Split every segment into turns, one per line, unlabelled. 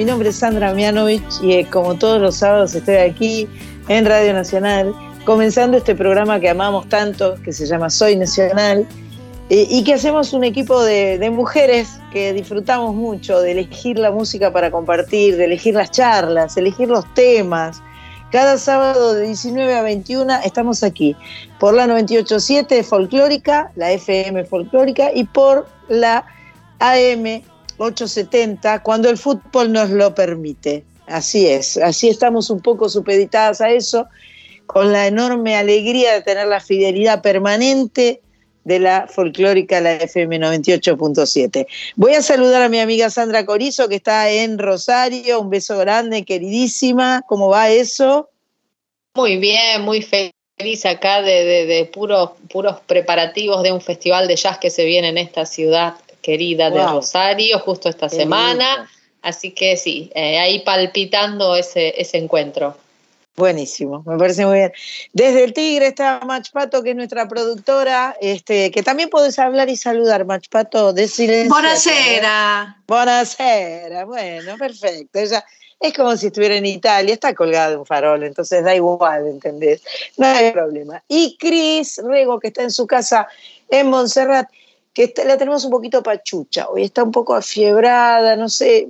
Mi nombre es Sandra Mianovich y eh, como todos los sábados estoy aquí en Radio Nacional comenzando este programa que amamos tanto, que se llama Soy Nacional, y que hacemos un equipo de, mujeres que disfrutamos mucho de elegir la música para compartir, de elegir las charlas, elegir los temas. Cada sábado de 19 a 21 estamos aquí por la 987 folclórica, la FM folclórica y por la AM 870 cuando el fútbol nos lo permite. Así es, así estamos un poco supeditadas a eso con la enorme alegría de tener la fidelidad permanente de la folclórica, la FM 98.7. Voy a saludar a mi amiga Sandra Corizo, que está en Rosario. Un beso grande, queridísima. ¿Cómo va eso?
Muy bien, muy feliz acá de, puros, puros preparativos de un festival de jazz que se viene en esta ciudad querida de Rosario, justo esta semana. Así que sí, eh, ahí palpitando ese, ese encuentro.
Buenísimo, me parece muy bien. Desde el Tigre está Machpato, que es nuestra productora, este, que también podés hablar y saludar, Machpato, de silencio.
Buonasera.
Buonasera, bueno, perfecto. Ella es como si estuviera en Italia, está colgada de un farol, entonces da igual, ¿entendés? No hay problema. Y Cris Rego, que está en su casa en Montserrat, que la tenemos un poquito pachucha, hoy está un poco afiebrada, no sé,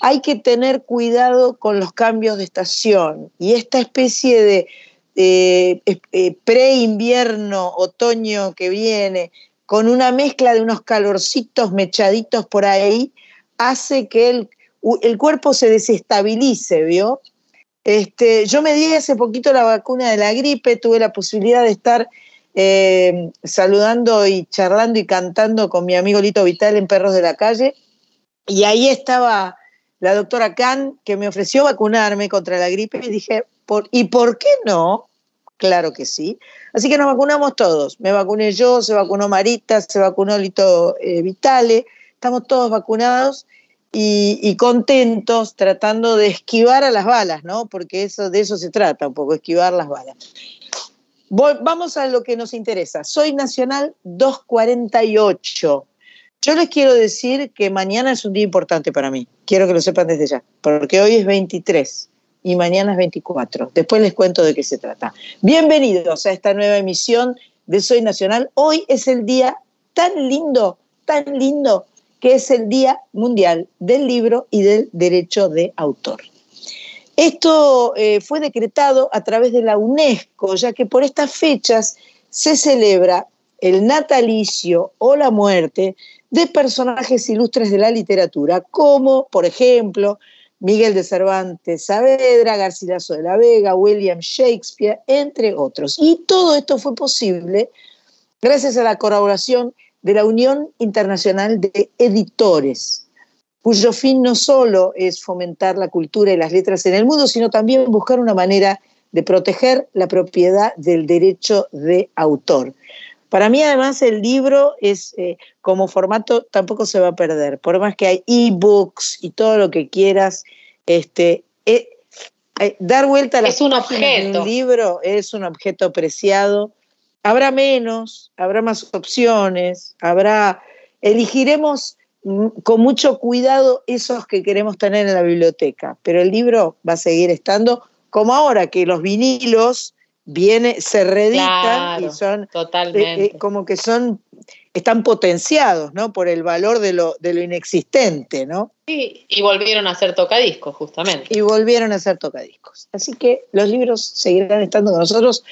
hay que tener cuidado con los cambios de estación y esta especie de eh, pre-invierno, otoño que viene, con una mezcla de unos calorcitos mechaditos por ahí, hace que el, el cuerpo se desestabilice, ¿vio? Este, yo me di hace poquito la vacuna de la gripe, tuve la posibilidad de estar eh, saludando y charlando y cantando con mi amigo Lito Vital en Perros de la Calle. Y ahí estaba la doctora Khan que me ofreció vacunarme contra la gripe y dije, ¿por, ¿y por qué no? Claro que sí. Así que nos vacunamos todos. Me vacuné yo, se vacunó Marita, se vacunó Lito eh, Vitale. Estamos todos vacunados y, y, contentos tratando de esquivar a las balas, ¿no? Porque eso, de eso se trata, un poco, esquivar las balas. Vamos a lo que nos interesa. Soy Nacional 248. Yo les quiero decir que mañana es un día importante para mí. Quiero que lo sepan desde ya, porque hoy es 23 y mañana es 24. Después les cuento de qué se trata. Bienvenidos a esta nueva emisión de Soy Nacional. Hoy es el día tan lindo, tan lindo, que es el Día Mundial del Libro y del Derecho de Autor. Esto eh, fue decretado a través de la UNESCO, ya que por estas fechas se celebra el natalicio o la muerte de personajes ilustres de la literatura, como, por ejemplo, Miguel de Cervantes Saavedra, Garcilaso de la Vega, William Shakespeare, entre otros. Y todo esto fue posible gracias a la colaboración de la Unión Internacional de Editores, cuyo fin no solo es fomentar la cultura y las letras en el mundo, sino también buscar una manera de proteger la propiedad del derecho de autor. Para mí, además, el libro es eh, como formato tampoco se va a perder, por más que hay e-books y todo lo que quieras, este, eh, eh, dar vuelta a la
es un objeto.
un libro es un objeto preciado. Habrá menos, habrá más opciones, habrá, elegiremos con mucho cuidado esos que queremos tener en la biblioteca, pero el libro va a seguir estando como ahora que los vinilos viene, se reeditan y son
totalmente.
Eh, eh, como que son están potenciados, ¿no? Por el valor de lo, de lo inexistente, ¿no?
Sí, y volvieron a ser tocadiscos, justamente.
Y volvieron a ser tocadiscos. Así que los libros seguirán estando con nosotros.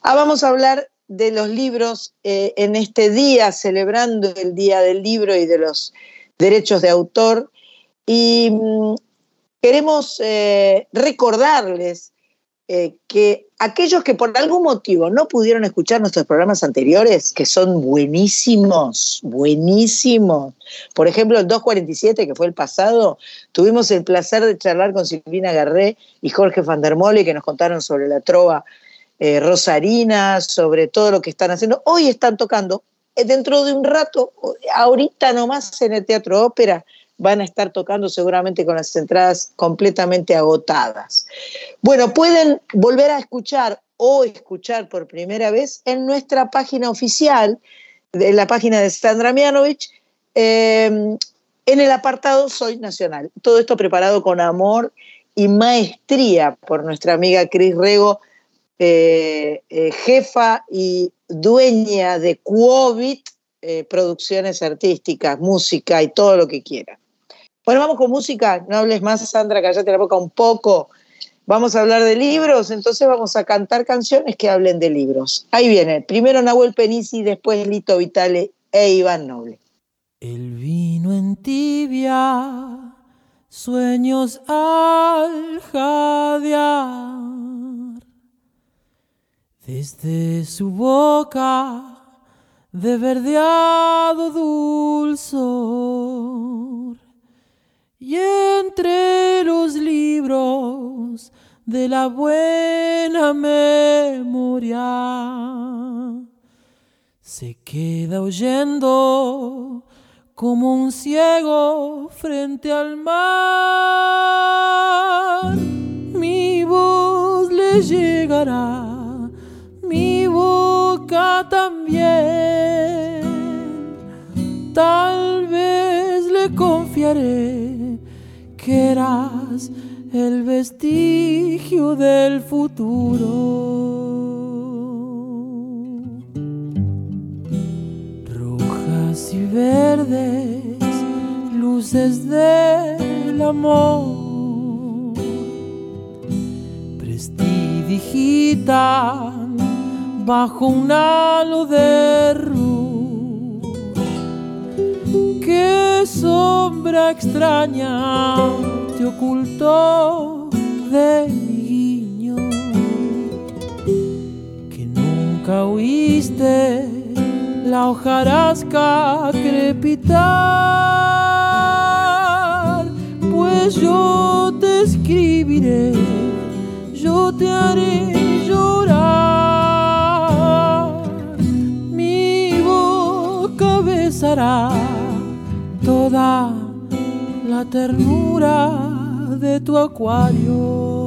Ah, vamos a hablar de los libros eh, en este día, celebrando el Día del Libro y de los derechos de autor. Y mm, queremos eh, recordarles eh, que aquellos que por algún motivo no pudieron escuchar nuestros programas anteriores, que son buenísimos, buenísimos. Por ejemplo, el 247, que fue el pasado, tuvimos el placer de charlar con Silvina Garré y Jorge van der Mole, que nos contaron sobre la trova eh, Rosarina, sobre todo lo que están haciendo. Hoy están tocando, dentro de un rato, ahorita nomás en el Teatro Ópera, van a estar tocando seguramente con las entradas completamente agotadas. Bueno, pueden volver a escuchar o escuchar por primera vez en nuestra página oficial, en la página de Sandra Mianovich, em, en el apartado Soy Nacional. Todo esto preparado con amor y maestría por nuestra amiga Cris Rego, eh, eh, jefa y dueña de Cuovit, eh, producciones artísticas, música y todo lo que quiera. Bueno, vamos con música. No hables más, Sandra, callate la boca un poco. Vamos a hablar de libros, entonces vamos a cantar canciones que hablen de libros. Ahí viene, primero Nahuel Penisi, después Lito Vitale e Iván Noble.
El vino en tibia, sueños al jadear. Desde su boca de verdeado dulzor y entre los libros de la buena memoria se queda oyendo como un ciego frente al mar. Mi voz le llegará, mi boca también. Tal vez le confiaré que eras el vestigio del futuro. Rojas y verdes, luces del amor, prestidigitan bajo un halo de qué sombra extraña te ocultó de mi guiño, que nunca oíste la hojarasca crepitar, pues yo te escribiré, yo te haré boca besará toda la ternura de tu acuario.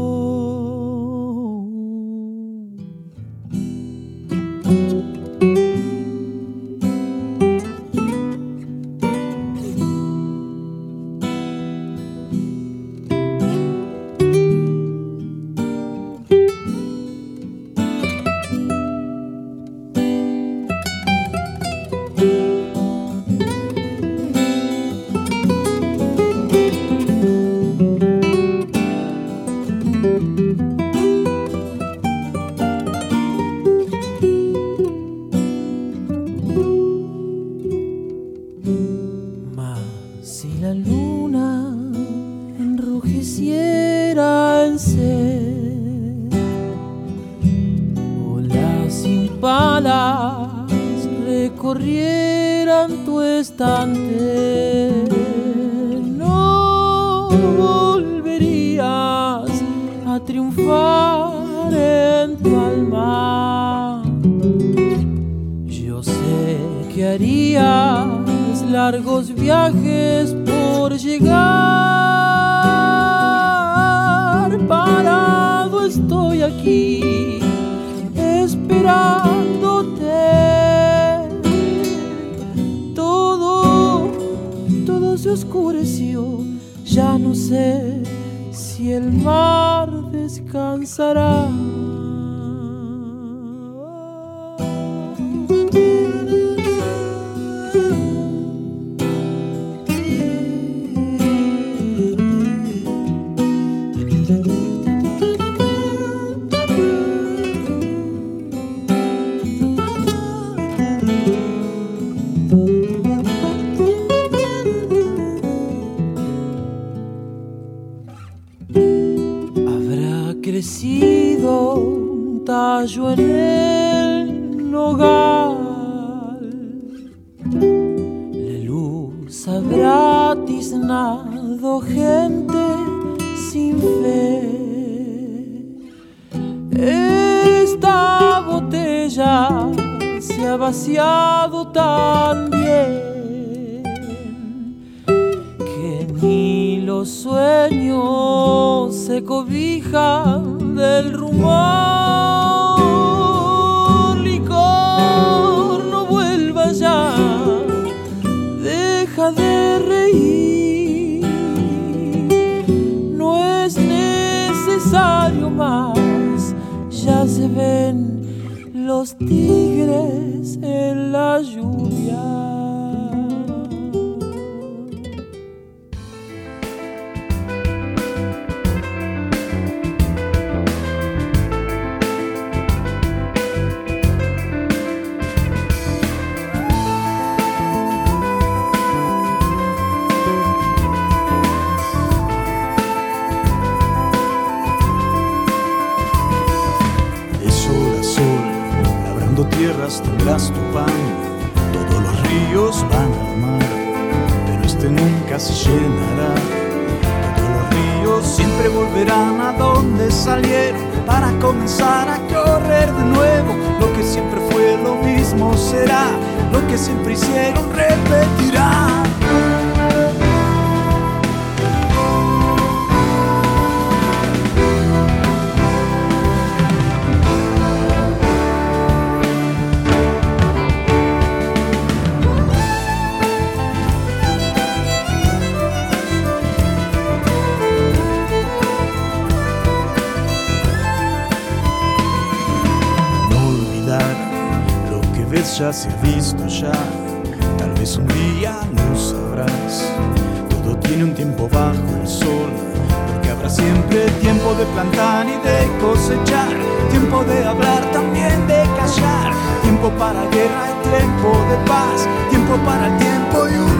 Ven los tigres en la lluvia.
Se ha visto ya. Tal vez un día lo sabrás. Todo tiene un tiempo bajo el sol. Porque habrá siempre tiempo de plantar y de cosechar. Tiempo de hablar, también de callar. Tiempo para guerra y tiempo de paz. Tiempo para el tiempo y un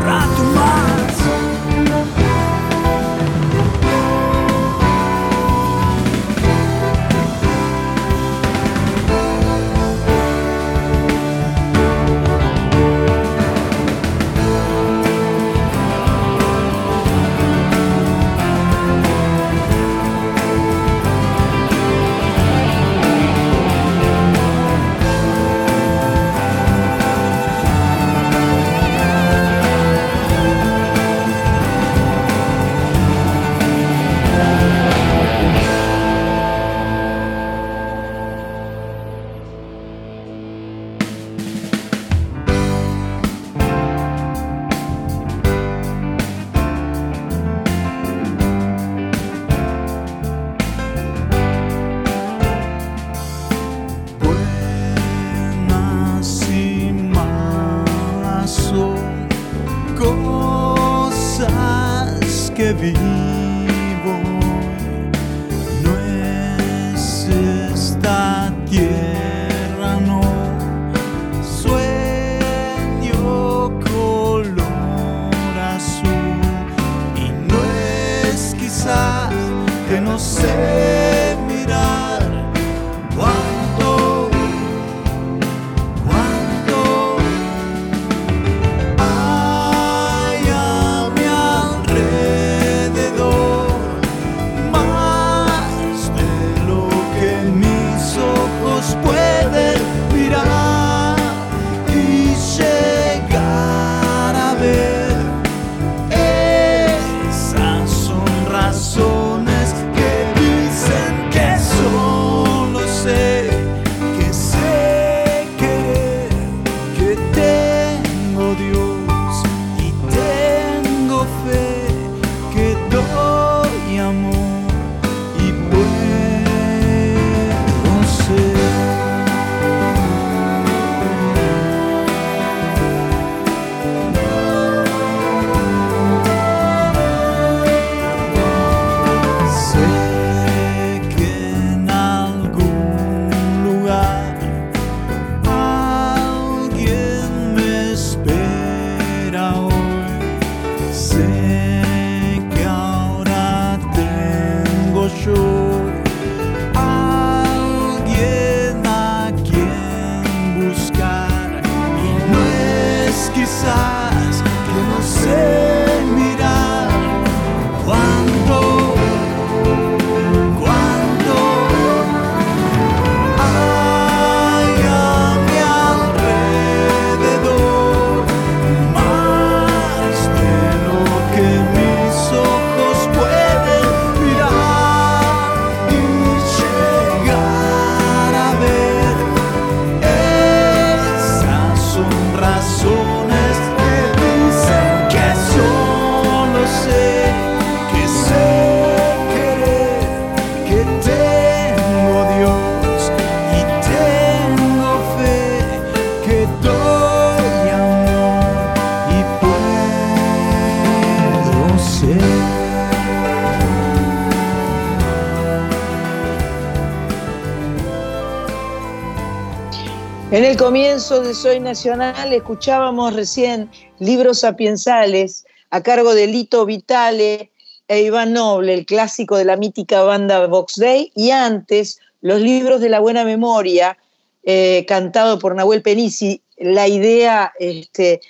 el comienzo de Soy Nacional escuchábamos recién libros sapiensales a cargo de Lito Vitale e Iván Noble, el clásico de la mítica banda Vox Day, y antes los libros de la buena memoria, eh, cantado por Nahuel Penisi. La idea, este,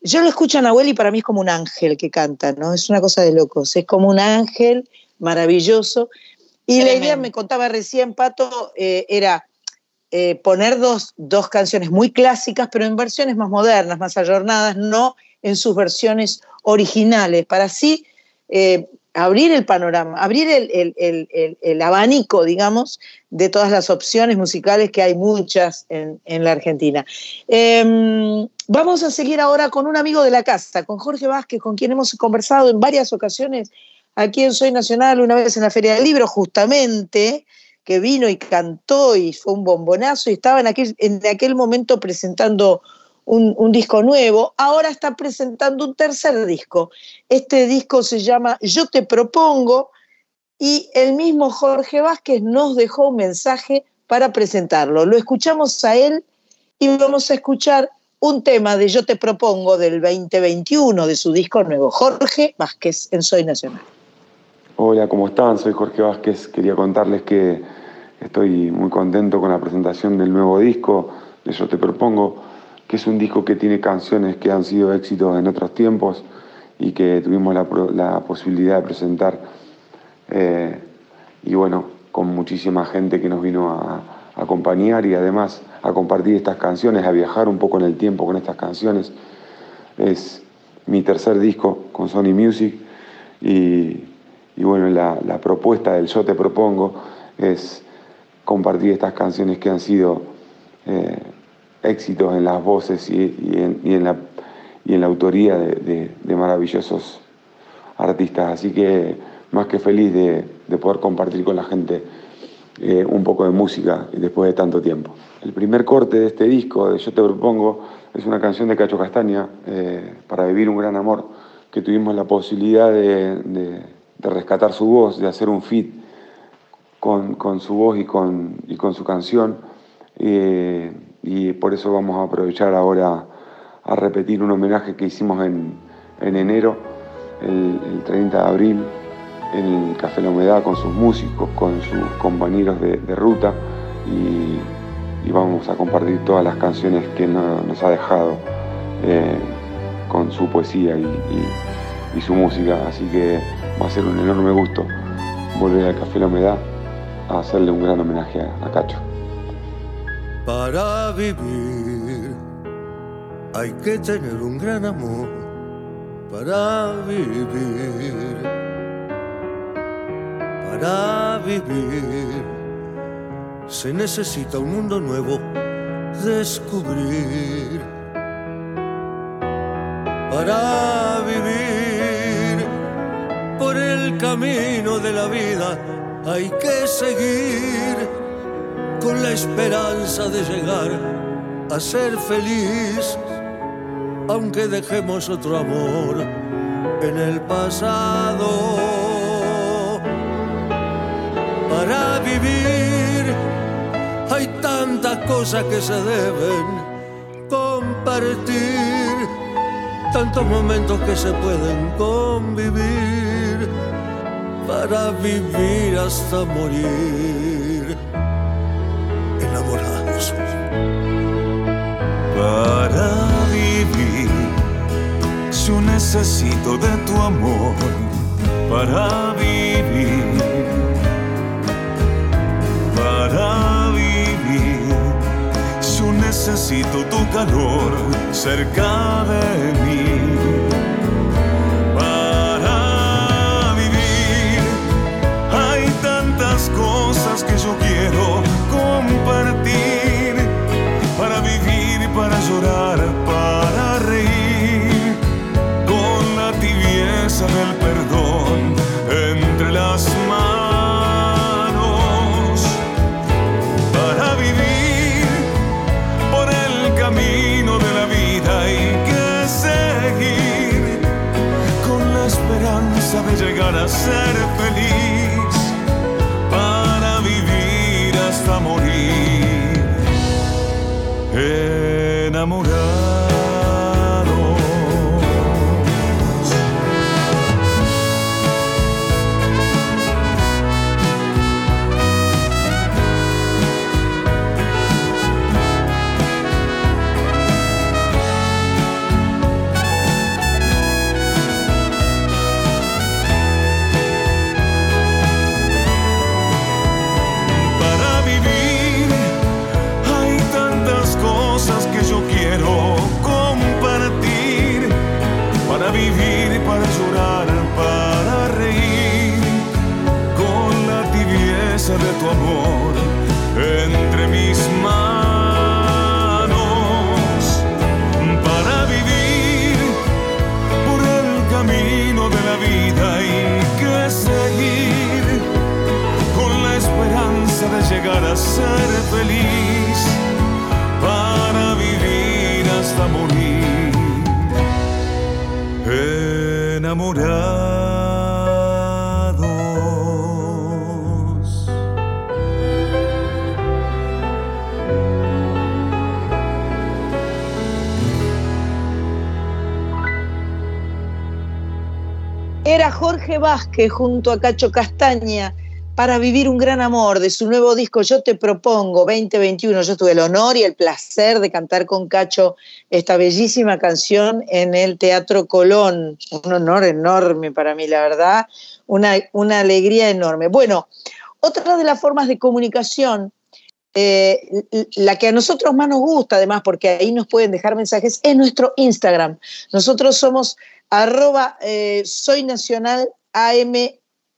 yo lo escucho a Nahuel y para mí es como un ángel que canta, ¿no? Es una cosa de locos, es como un ángel maravilloso. Y la idea, me contaba recién Pato, eh, era eh, poner dos, canciones muy clásicas, pero en versiones más modernas, más ayornadas, no en sus versiones originales, para así eh, abrir el panorama, abrir el, abanico, digamos, de todas las opciones musicales que hay muchas en, la Argentina. Em, vamos a seguir ahora con un amigo de la casa, con Jorge Vázquez, con quien hemos conversado en varias ocasiones aquí en Soy Nacional, una vez en la Feria del Libro, justamente que vino y cantó y fue un bombonazo y estaba en aquel, en aquel momento presentando un, disco nuevo, ahora está presentando un tercer disco. Este disco se llama Yo te propongo y el mismo Jorge Vázquez nos dejó un mensaje para presentarlo. Lo escuchamos a él y vamos a escuchar un tema de Yo te propongo del 2021 de su disco nuevo, Jorge Vázquez en Soy Nacional.
Hola, ¿cómo están? Soy Jorge Vázquez. Quería contarles que estoy muy contento con la presentación del nuevo disco de Yo Te Propongo, que es un disco que tiene canciones que han sido éxitos en otros tiempos y que tuvimos la, posibilidad de presentar. Eh, y bueno, con muchísima gente que nos vino a, acompañar y además a compartir estas canciones, a viajar un poco en el tiempo con estas canciones. Es mi tercer disco con Sony Music y y bueno, la, propuesta del Yo Te Propongo es compartir estas canciones que han sido eh, éxitos en las voces y, en, la, y en la autoría de, maravillosos artistas. Así que más que feliz de, poder compartir con la gente eh, un poco de música después de tanto tiempo. El primer corte de este disco, de Yo Te Propongo, es una canción de Cacho Castaña, eh, Para Vivir un Gran Amor, que tuvimos la posibilidad de de rescatar su voz, de hacer un fit con, su voz y con, y con su canción. Eh, y por eso vamos a aprovechar ahora a repetir un homenaje que hicimos en, enero, el, 30 de abril, en el Café La Humedad con sus músicos, con sus compañeros de, ruta y, vamos a compartir todas las canciones que nos ha dejado eh, con su poesía y su música. Así que va a ser un enorme gusto volver al Café La Humedad a hacerle un gran homenaje a, Cacho.
Para vivir hay que tener un gran amor para vivir. Para vivir se necesita un mundo nuevo descubrir. Para vivir por el camino de la vida hay que seguir con la esperanza de llegar a ser feliz, aunque dejemos otro amor en el pasado. Para vivir hay tantas cosas que se deben compartir, tantos momentos que se pueden convivir para vivir hasta morir enamorados.
Para vivir, yo necesito de tu amor. Para vivir, para vivir, yo necesito tu calor cerca de mí que yo quiero compartir para vivir, para llorar, para reír con la tibieza del perdón entre las manos para vivir por el camino de la vida hay que seguir con la esperanza de llegar a ser feliz enamorado.
Era Jorge Vázquez junto a Cacho Castaña para vivir un gran amor de su nuevo disco Yo te propongo 2021. Yo tuve el honor y el placer de cantar con Cacho esta bellísima canción en el Teatro Colón. Un honor enorme para mí, la verdad, una, una alegría enorme. Bueno, otra de las formas de comunicación, eh, la que a nosotros más nos gusta, además, porque ahí nos pueden dejar mensajes, es nuestro Instagram. Nosotros somos arroba eh, soy nacional AM,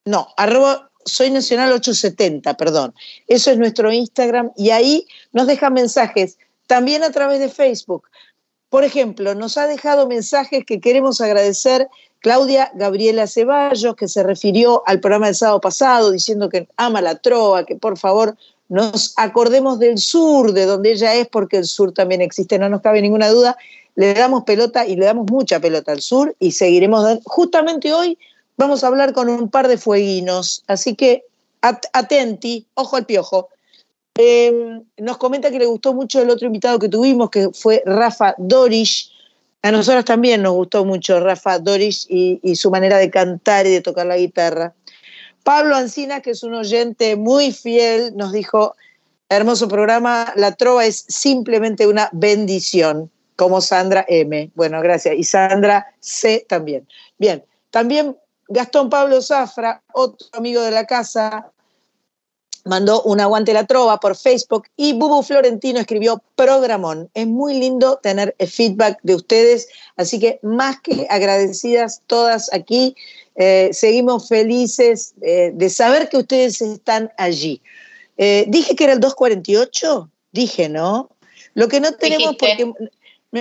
no, arroba soy Nacional 870, perdón. Eso es nuestro Instagram y ahí nos dejan mensajes, también a través de Facebook. Por ejemplo, nos ha dejado mensajes que queremos agradecer Claudia Gabriela Ceballos, que se refirió al programa del sábado pasado diciendo que ama la trova, que por favor nos acordemos del sur, de donde ella es, porque el sur también existe, no nos cabe ninguna duda. Le damos pelota y le damos mucha pelota al sur y seguiremos. Justamente hoy vamos a hablar con un par de fueguinos, así que atenti, ojo al piojo. Em, nos comenta que le gustó mucho el otro invitado que tuvimos, que fue Rafa Dorish. A nosotros también nos gustó mucho Rafa Dorish y, y su manera de cantar y de tocar la guitarra. Pablo Ancina, que es un oyente muy fiel, nos dijo, hermoso programa, la trova es simplemente una bendición, como Sandra M. Bueno, gracias. Y Sandra C también. Bien, también Gastón Pablo Zafra, otro amigo de la casa, mandó un aguante la trova por Facebook y Bubu Florentino escribió programón. Es muy lindo tener el feedback de ustedes, así que más que agradecidas todas aquí, eh, seguimos felices eh, de saber que ustedes están allí. Eh, dije que era el 248, dije, ¿no? Lo que no tenemos, porque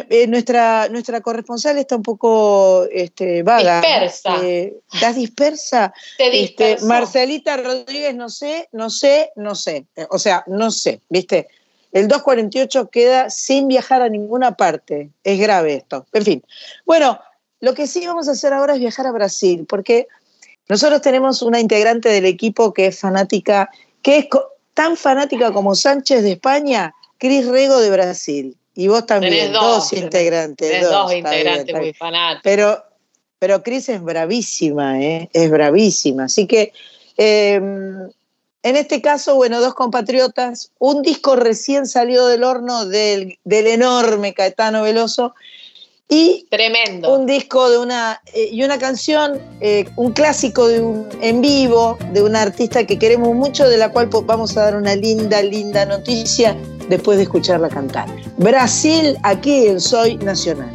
eh, nuestra, nuestra corresponsal está un poco este, vaga.
Dispersa.
Eh, ¿Estás dispersa?
Este,
Marcelita Rodríguez, no sé, no sé, no sé. Eh, o sea, no sé, ¿viste? El 248 queda sin viajar a ninguna parte. Es grave esto. En fin. Bueno, lo que sí vamos a hacer ahora es viajar a Brasil, porque nosotros tenemos una integrante del equipo que es fanática, que es tan fanática como Sánchez de España, Cris Rego de Brasil. Y vos también, dos, integrantes.
dos, integrantes muy fanáticos.
Pero, pero Cris es bravísima, ¿eh? es bravísima. Así que, em, en este caso, bueno, dos compatriotas, un disco recién salió del horno del, del enorme Caetano Veloso y
Tremendo.
un disco de una eh, y una canción, eh, un clásico de un en vivo de una artista que queremos mucho, de la cual vamos a dar una linda, linda noticia después de escucharla cantar. Brasil, aqui em Soy Nacional.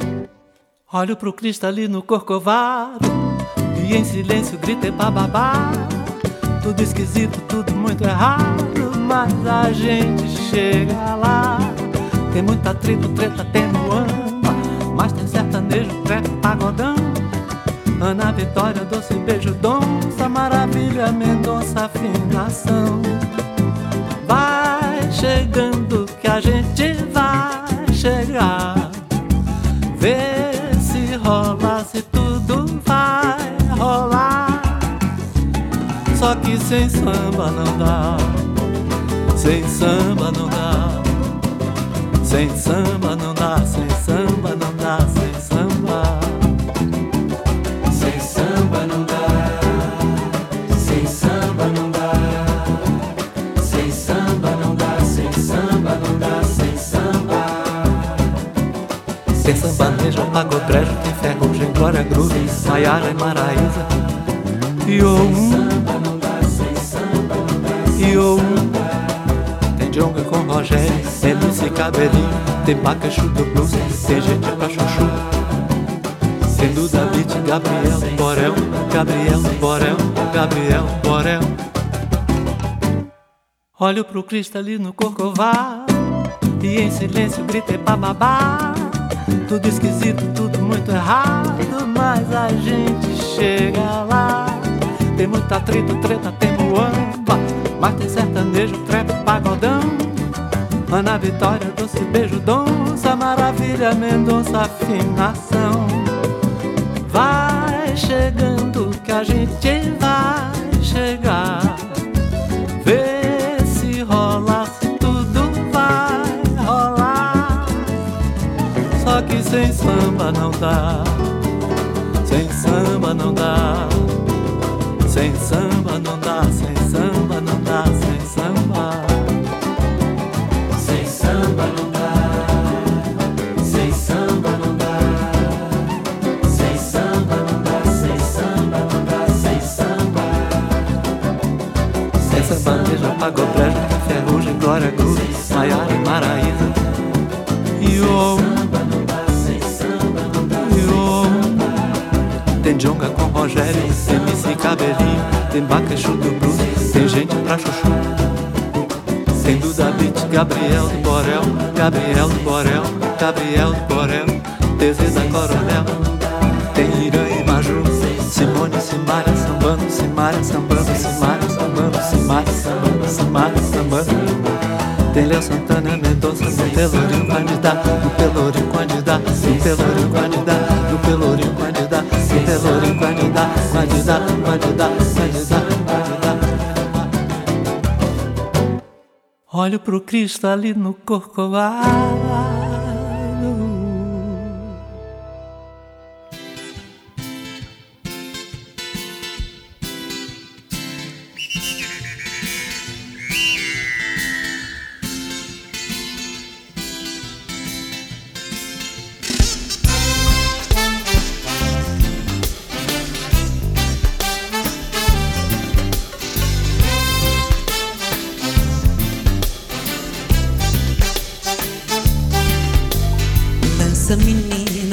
Olho pro cristalino corcovado e em silêncio gritei bababá. Tudo esquisito, tudo muito errado, mas a gente chega lá. Tem muita atrito, treta, tem muamba, mas tem sertanejo, treta, pagodão. Ana Vitória, doce beijo, donça, maravilha, Mendonça, afinação. Vai chegando que a gente vai chegar. Vê se rola, se tudo vai rolar. Só que sem samba não dá. Sem samba não dá. Sem samba não dá, sambanejo, pagodrejo, tem ferrugem, glória groove, Maiara e Maraísa. E o um,
Samba não dá, sem samba não dá.
e o um. Tem Jonga com Rogério, MC Cabelinho, tem Bacachu do Blues, tem gente pra chuchu. Tem Duda Beat, Gabriel, Borel, Gabriel, Borel, Gabriel, Borel. Olho pro cristalino corcovado e em silêncio gritei bababá. Tudo esquisito, tudo muito errado, mas a gente chega lá. Tem muita atrito, treta, tem muamba, mas tem sertanejo, trap, pagodão. Ana Vitória, doce beijo, donça, maravilha, Mendonça, afinação. Vai chegando que a gente vai chegar. Vê samba não dá. Sem samba não dá. Sem samba não dá, sem samba não dá, sem samba.
Sem samba não dá. Sem samba não dá. Sem samba não dá. Sem samba não dá. Sem samba.
Sem samba, beija, pagou brejo, ferrugem, glória, cruz, Maiara e Maraíza. E o Rogério, tem MC Cabelinho, tem Bacachu do Blues, tem gente pra chuchu. Tem Duda Beat, Gabriel do Borel, Gabriel do Borel, Gabriel do Borel, da Coronel. Tem Irã e Maju, Simone, Simária, sambando, Simária, sambando, Simária, sambando, Simária, sambando, Simária, sambando. Tem Léo Santana, Mendonça, no Pelourinho candidato, no Pelourinho candidato, no Pelourinho candidato, no Pelourinho candidato, ajuda, se pelourinho com ajudar, com ajudar, com ajudar. com ajuda, com ajuda. Olho pro Cristo ali no Corcovado.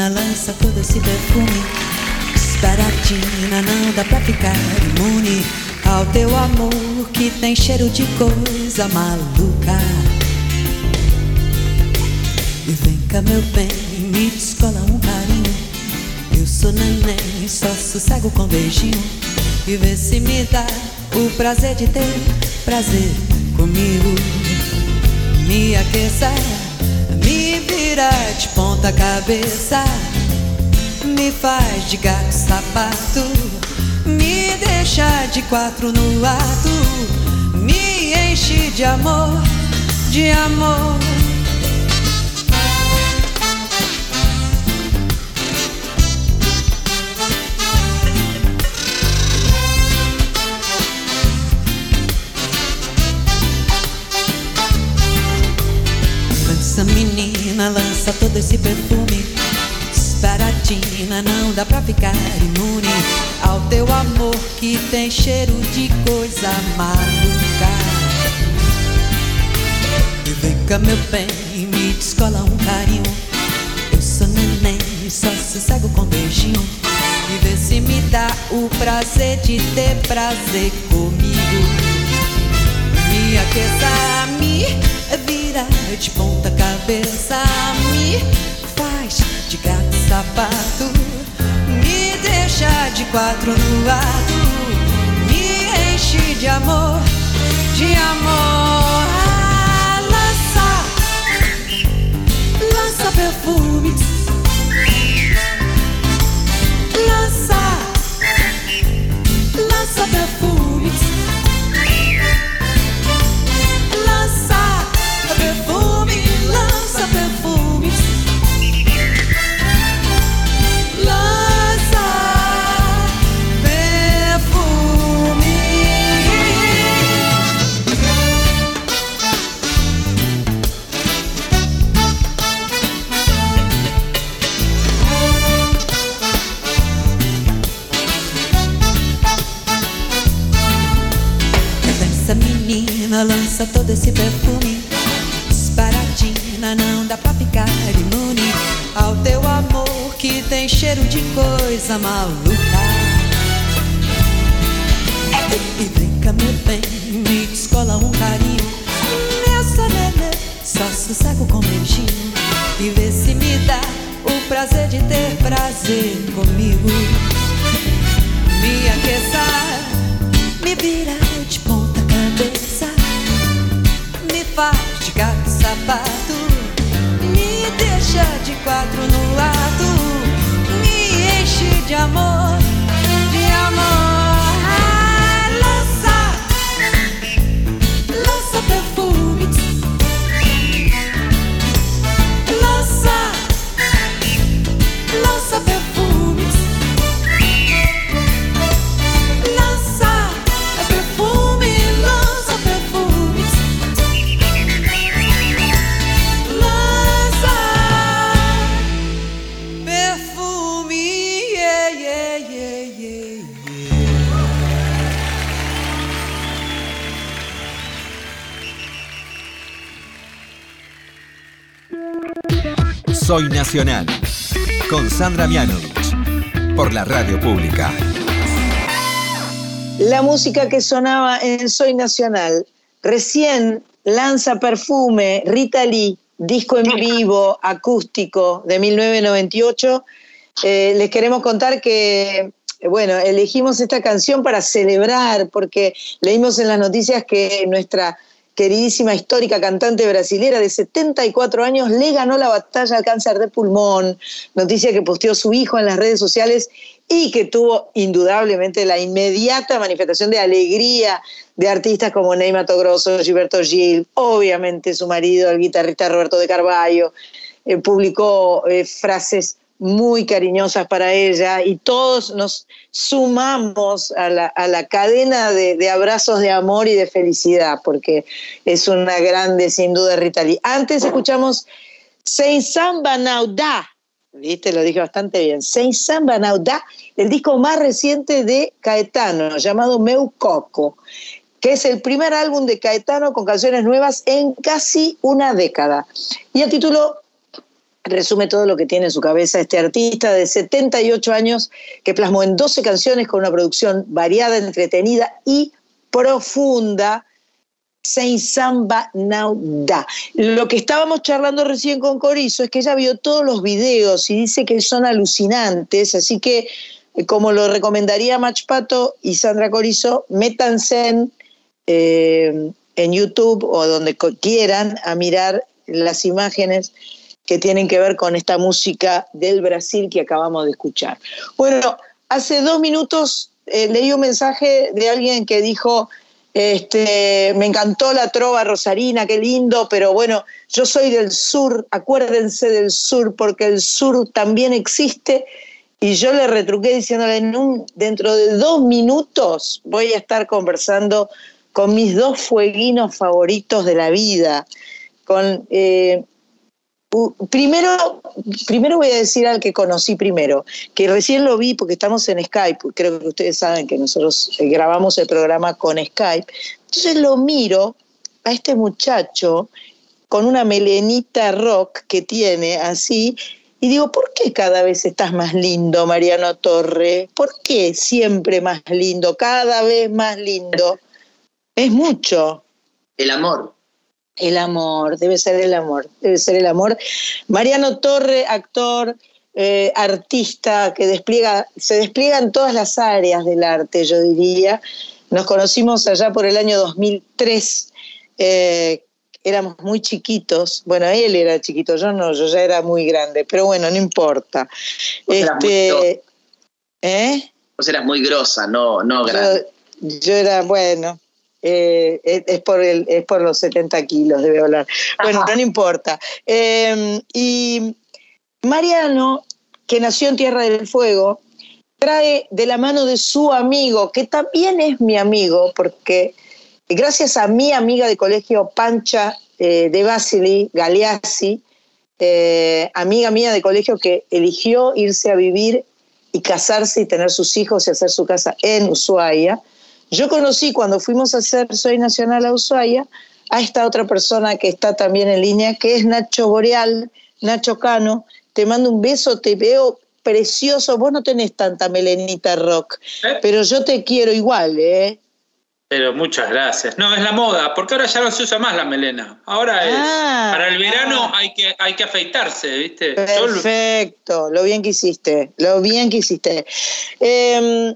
Lança todo esse perfume. Esperatina, não dá pra ficar imune Ao teu amor que tem cheiro de coisa maluca. E vem cá meu bem, me descola um carinho. Eu sou neném, só sossego com beijinho. E vê se me dá o prazer de ter prazer comigo. Me aqueça me vira de ponta cabeça, me faz de gato sapato, me deixa de quatro no ato, me enche de amor, de amor. Lança todo esse perfume. Esperatina, não dá pra ficar imune Ao teu amor que tem cheiro de coisa maluca. E vem cá meu bem, me descola um carinho. Eu sou neném, só sossego com beijinho. E vê se me dá o prazer de ter prazer comigo. Me aqueça, me vira de ponta cabeça, me faz de gato sapato, me deixa de quatro no lado, me enche de amor, de amor. Ah, lança, lança perfumes, lança, lança perfumes. coisa mal.
Soy Nacional. Con Sandra Mianovich. Por la radio pública.
La música que sonaba en Soy Nacional. Recién lanza perfume Rita Lee, disco en vivo, acústico de 1998. Eh, les queremos contar que, bueno, elegimos esta canción para celebrar, porque leímos en las noticias que nuestra queridísima histórica cantante brasilera de 74 años le ganó la batalla al cáncer de pulmón, noticia que posteó su hijo en las redes sociales y que tuvo indudablemente la inmediata manifestación de alegría de artistas como Ney Mato Grosso, Gilberto Gil, obviamente su marido, el guitarrista Roberto de Carballo, eh, publicó eh, frases muy cariñosas para ella y todos nos sumamos a la, a la cadena de, de abrazos de amor y de felicidad, porque es una grande, sin duda, Rita Lee. Antes escuchamos Saint Samba Nauda, ¿viste? Lo dije bastante bien. Saint Samba Nauda, el disco más reciente de Caetano, llamado Meu Coco, que es el primer álbum de Caetano con canciones nuevas en casi una década. Y el título resume todo lo que tiene en su cabeza este artista de 78 años que plasmó en 12 canciones con una producción variada, entretenida y profunda. Saint Samba Now Da. Lo que estábamos charlando recién con Corizo es que ella vio todos los videos y dice que son alucinantes, así que eh, como lo recomendaría Mach Pato y Sandra Corizo, métanse en, eh, en YouTube o donde quieran a mirar las imágenes que tienen que ver con esta música del Brasil que acabamos de escuchar. Bueno, hace dos minutos eh, leí un mensaje de alguien que dijo, este, me encantó la trova rosarina, qué lindo, pero bueno, yo soy del sur, acuérdense del sur, porque el sur también existe. Y yo le retruqué diciéndole, dentro de dos minutos voy a estar conversando con mis dos fueguinos favoritos de la vida, con eh, Primero, primero voy a decir al que conocí primero, que recién lo vi porque estamos en Skype, creo que ustedes saben que nosotros eh, grabamos el programa con Skype. Entonces lo miro a este muchacho con una melenita rock que tiene así, y digo, ¿por qué cada vez estás más lindo, Mariano Torre? ¿Por qué siempre más lindo, cada vez más lindo? Es mucho.
El amor.
El amor, debe ser el amor, debe ser el amor. Mariano Torre, actor, eh, artista que despliega, se despliega en todas las áreas del arte, yo diría. Nos conocimos allá por el año 2003, eh, éramos muy chiquitos. Bueno, él era chiquito, yo no, yo ya era muy grande, pero bueno, no importa.
Vos eras muy
Este, ¿eh?
Vos eras muy grosa, no, no
Yo,
grande.
yo era, bueno, eh, es, es por el, es por los 70 kilos, debe hablar. Bueno, no, no importa. Eh, y Mariano, que nació en Tierra del Fuego, trae de la mano de su amigo, que también es mi amigo, porque gracias a mi amiga de colegio Pancha eh, de Basili, Galeazzi, eh, amiga mía de colegio que eligió irse a vivir y casarse y tener sus hijos y hacer su casa en Ushuaia. Yo conocí cuando fuimos a hacer Soy Nacional a Ushuaia a esta otra persona que está también en línea, que es Nacho Boreal, Nacho Cano. Te mando un beso, te veo precioso. Vos no tenés tanta melenita rock, pero yo te quiero igual, ¿eh?
Pero muchas gracias. No, es la moda, porque ahora ya no se usa más la melena. Ahora es.
Ah,
para el verano hay, que, hay que afeitarse, ¿viste?
Perfecto, lo bien que hiciste, lo bien que hiciste. Eh,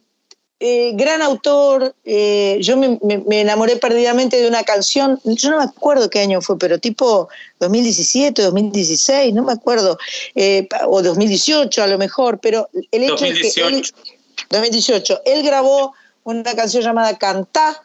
eh, gran autor, eh, yo me, me- me enamoré perdidamente de una canción, yo no me acuerdo qué año fue, pero tipo 2017, 2016, no me acuerdo, eh, o 2018 a lo mejor, pero el hecho es que él,
2018.
2018, él grabó una canción llamada Cantá,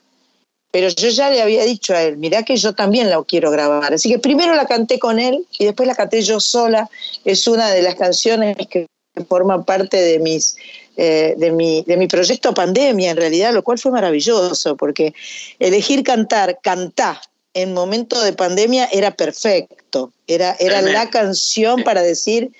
pero yo ya le había dicho a él, mirá que yo también la quiero grabar. Así que primero la canté con él y después la canté yo sola. Es una de las canciones que forman parte de mis eh, de, mi, de mi proyecto Pandemia, en realidad, lo cual fue maravilloso, porque elegir cantar, cantá en momento de pandemia era perfecto. Era, era la canción para decir,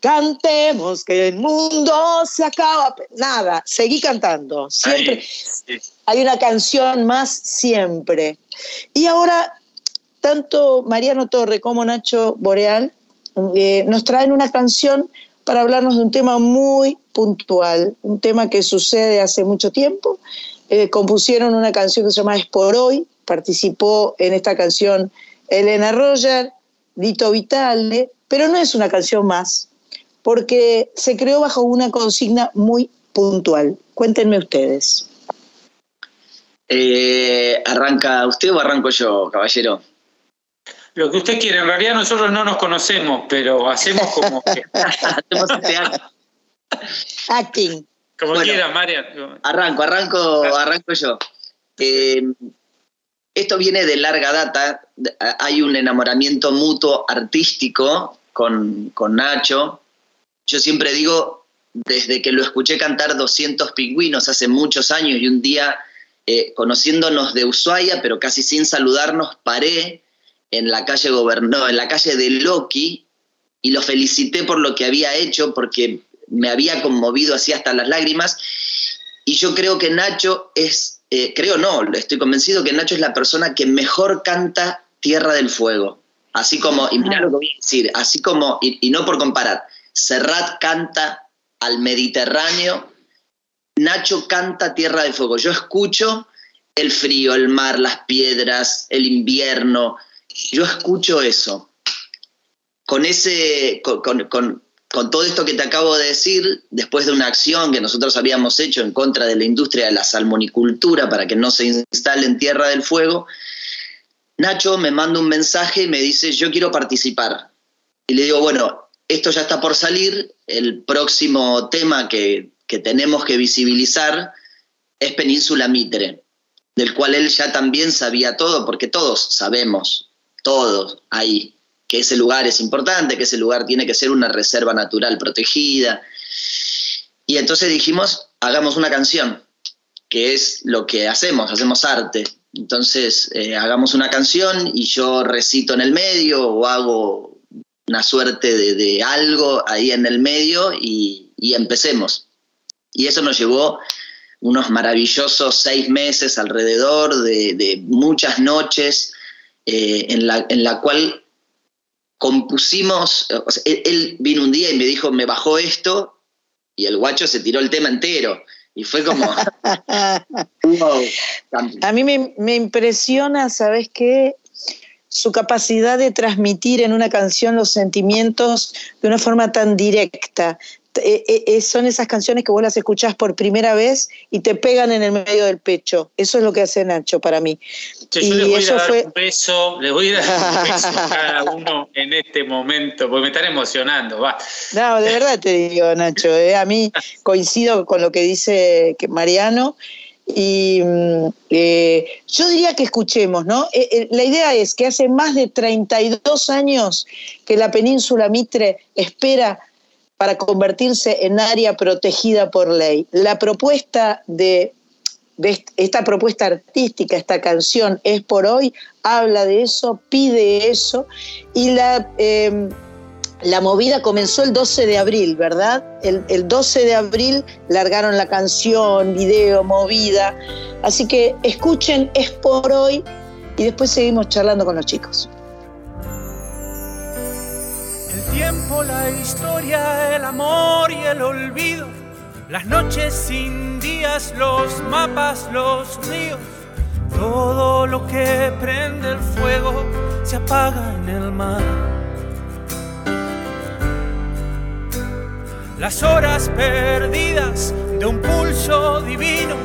cantemos que el mundo se acaba. Nada, seguí cantando. Siempre
Ahí, sí.
hay una canción más siempre. Y ahora, tanto Mariano Torre como Nacho Boreal eh, nos traen una canción para hablarnos de un tema muy puntual, un tema que sucede hace mucho tiempo. Eh, compusieron una canción que se llama Es por hoy, participó en esta canción Elena Roger, Dito Vitale, pero no es una canción más, porque se creó bajo una consigna muy puntual. Cuéntenme ustedes.
Eh, ¿Arranca usted o arranco yo, caballero?
Lo que usted quiere, en realidad nosotros no nos conocemos, pero hacemos como que,
Hacemos este acto.
Acting.
como
Bueno.
quiera, Marian.
Arranco, arranco, arranco yo. Eh, esto viene de larga data. Hay un enamoramiento mutuo artístico con, con Nacho. Yo siempre digo, desde que lo escuché cantar 200 pingüinos hace muchos años y un día, eh, conociéndonos de Ushuaia, pero casi sin saludarnos, paré en la calle en la calle de Loki, y lo felicité por lo que había hecho, porque me había conmovido así hasta las lágrimas. Y yo creo que Nacho es, eh, creo no, estoy convencido que Nacho es la persona que mejor canta Tierra del Fuego. Así como, y mirá lo que voy a decir, así como, y, y no por comparar, Serrat canta al Mediterráneo, Nacho canta Tierra del Fuego. Yo escucho el frío, el mar, las piedras, el invierno, yo escucho eso. Con ese, con, con- con- todo esto que te acabo de decir, después de una acción que nosotros habíamos hecho en contra de la industria de la salmonicultura para que no se instale en Tierra del Fuego, Nacho me manda un mensaje y me dice, yo quiero participar. Y le digo, bueno, esto ya está por salir, el próximo tema que, que tenemos que visibilizar es Península Mitre, del cual él ya también sabía todo, porque todos sabemos, todos ahí, que ese lugar es importante, que ese lugar tiene que ser una reserva natural protegida. Y entonces dijimos, hagamos una canción, que es lo que hacemos, hacemos arte. Entonces, eh, hagamos una canción y yo recito en el medio o hago una suerte de, algo ahí en el medio y, y empecemos. Y eso nos llevó unos maravillosos seis meses alrededor de, de muchas noches eh, en, la, en la cual compusimos, o sea, él, él vino un día y me dijo, me bajó esto, y el guacho se tiró el tema entero. Y fue como, wow.
A mí me, me impresiona, ¿sabes qué? Su capacidad de transmitir en una canción los sentimientos de una forma tan directa. Eh, eh, eh, son esas canciones que vos las escuchás por primera vez y te pegan en el medio del pecho. Eso es lo que hace Nacho para mí.
Che, yo
Y
les voy
eso
a dar
fue-
un beso, les voy a dar un beso a cada uno en este momento, porque me están emocionando, va.
No, de verdad te digo, Nacho, eh, a mí coincido con lo que dice Mariano y mm, eh, yo diría que escuchemos, ¿no? Eh, eh, la idea es que hace más de 32 años que la península Mitre espera para convertirse en área protegida por ley. La propuesta de, esta propuesta artística, esta canción es por hoy, habla de eso, pide eso y la... eh, la movida comenzó el 12 de abril, ¿verdad? El, el 12 de abril largaron la canción, video, movida. Así que escuchen, es por hoy y después seguimos charlando con los chicos.
El tiempo, la historia, el amor y el olvido, las noches sin días, los mapas, los ríos, todo lo que prende el fuego se apaga en el mar.
las horas perdidas de un pulso divino,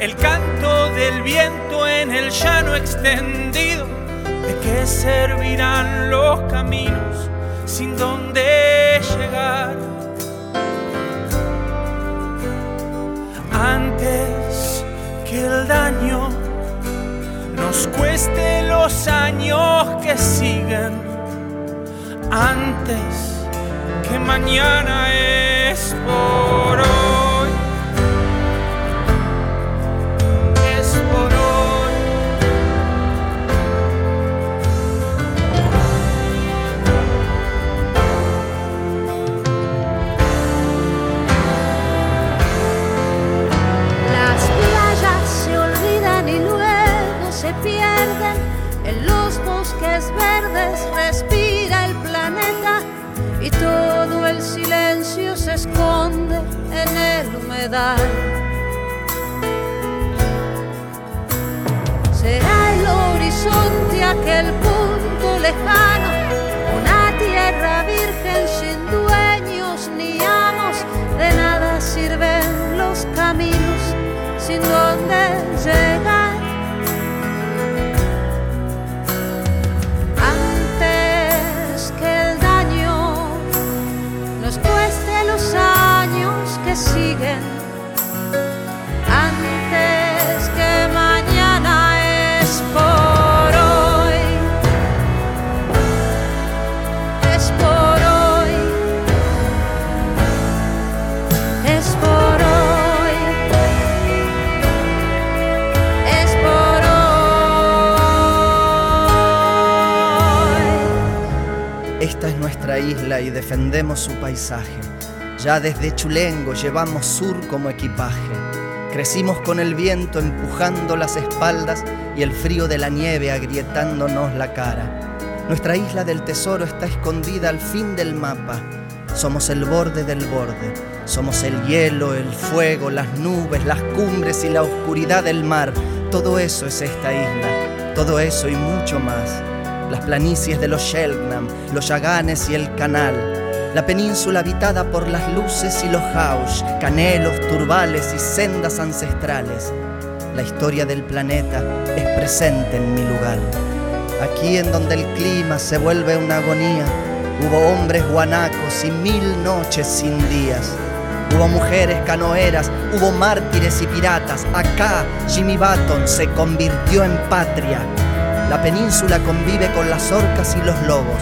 el canto del viento en el llano extendido. ¿De qué servirán los caminos sin dónde llegar? Antes que el daño nos cueste los años que siguen, antes que mañana es por hoy.
Verdes respira el planeta y todo el silencio se esconde en el humedal. Será
y defendemos su paisaje. Ya desde Chulengo llevamos sur como equipaje. Crecimos con el viento empujando las espaldas y el frío de la nieve agrietándonos la cara. Nuestra isla del tesoro está escondida al fin del mapa. Somos el borde del borde. Somos el hielo, el fuego, las nubes, las cumbres y la oscuridad del mar. Todo eso es esta isla. Todo eso y mucho más. Las planicies de los Shelgnam, los Yaganes y el canal. La península habitada por las luces y los haush, canelos, turbales y sendas ancestrales. La historia del planeta es presente en mi lugar. Aquí en donde el clima se vuelve una agonía, hubo hombres guanacos y mil noches sin días. Hubo mujeres canoeras, hubo mártires y piratas. Acá Jimmy Button se convirtió en patria. La península convive con las orcas y los lobos.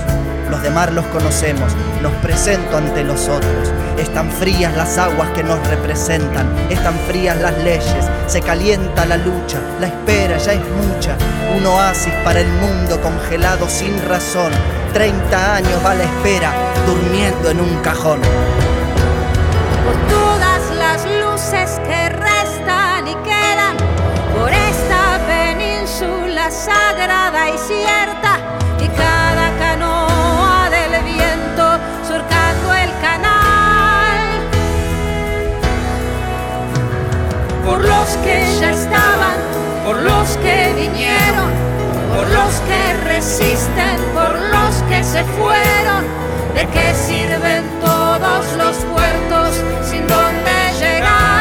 Los de mar los conocemos, nos presento ante los otros. Están frías las aguas que nos representan, están frías las leyes, se calienta la lucha, la espera ya es mucha. Un oasis para el mundo congelado sin razón. 30 años va la espera, durmiendo en un cajón.
por todas las luces que sagrada y cierta y cada canoa del viento surcando el canal por los que ya estaban por los que vinieron por los que resisten por los que se fueron ¿De qué sirven todos los puertos sin dónde llegar?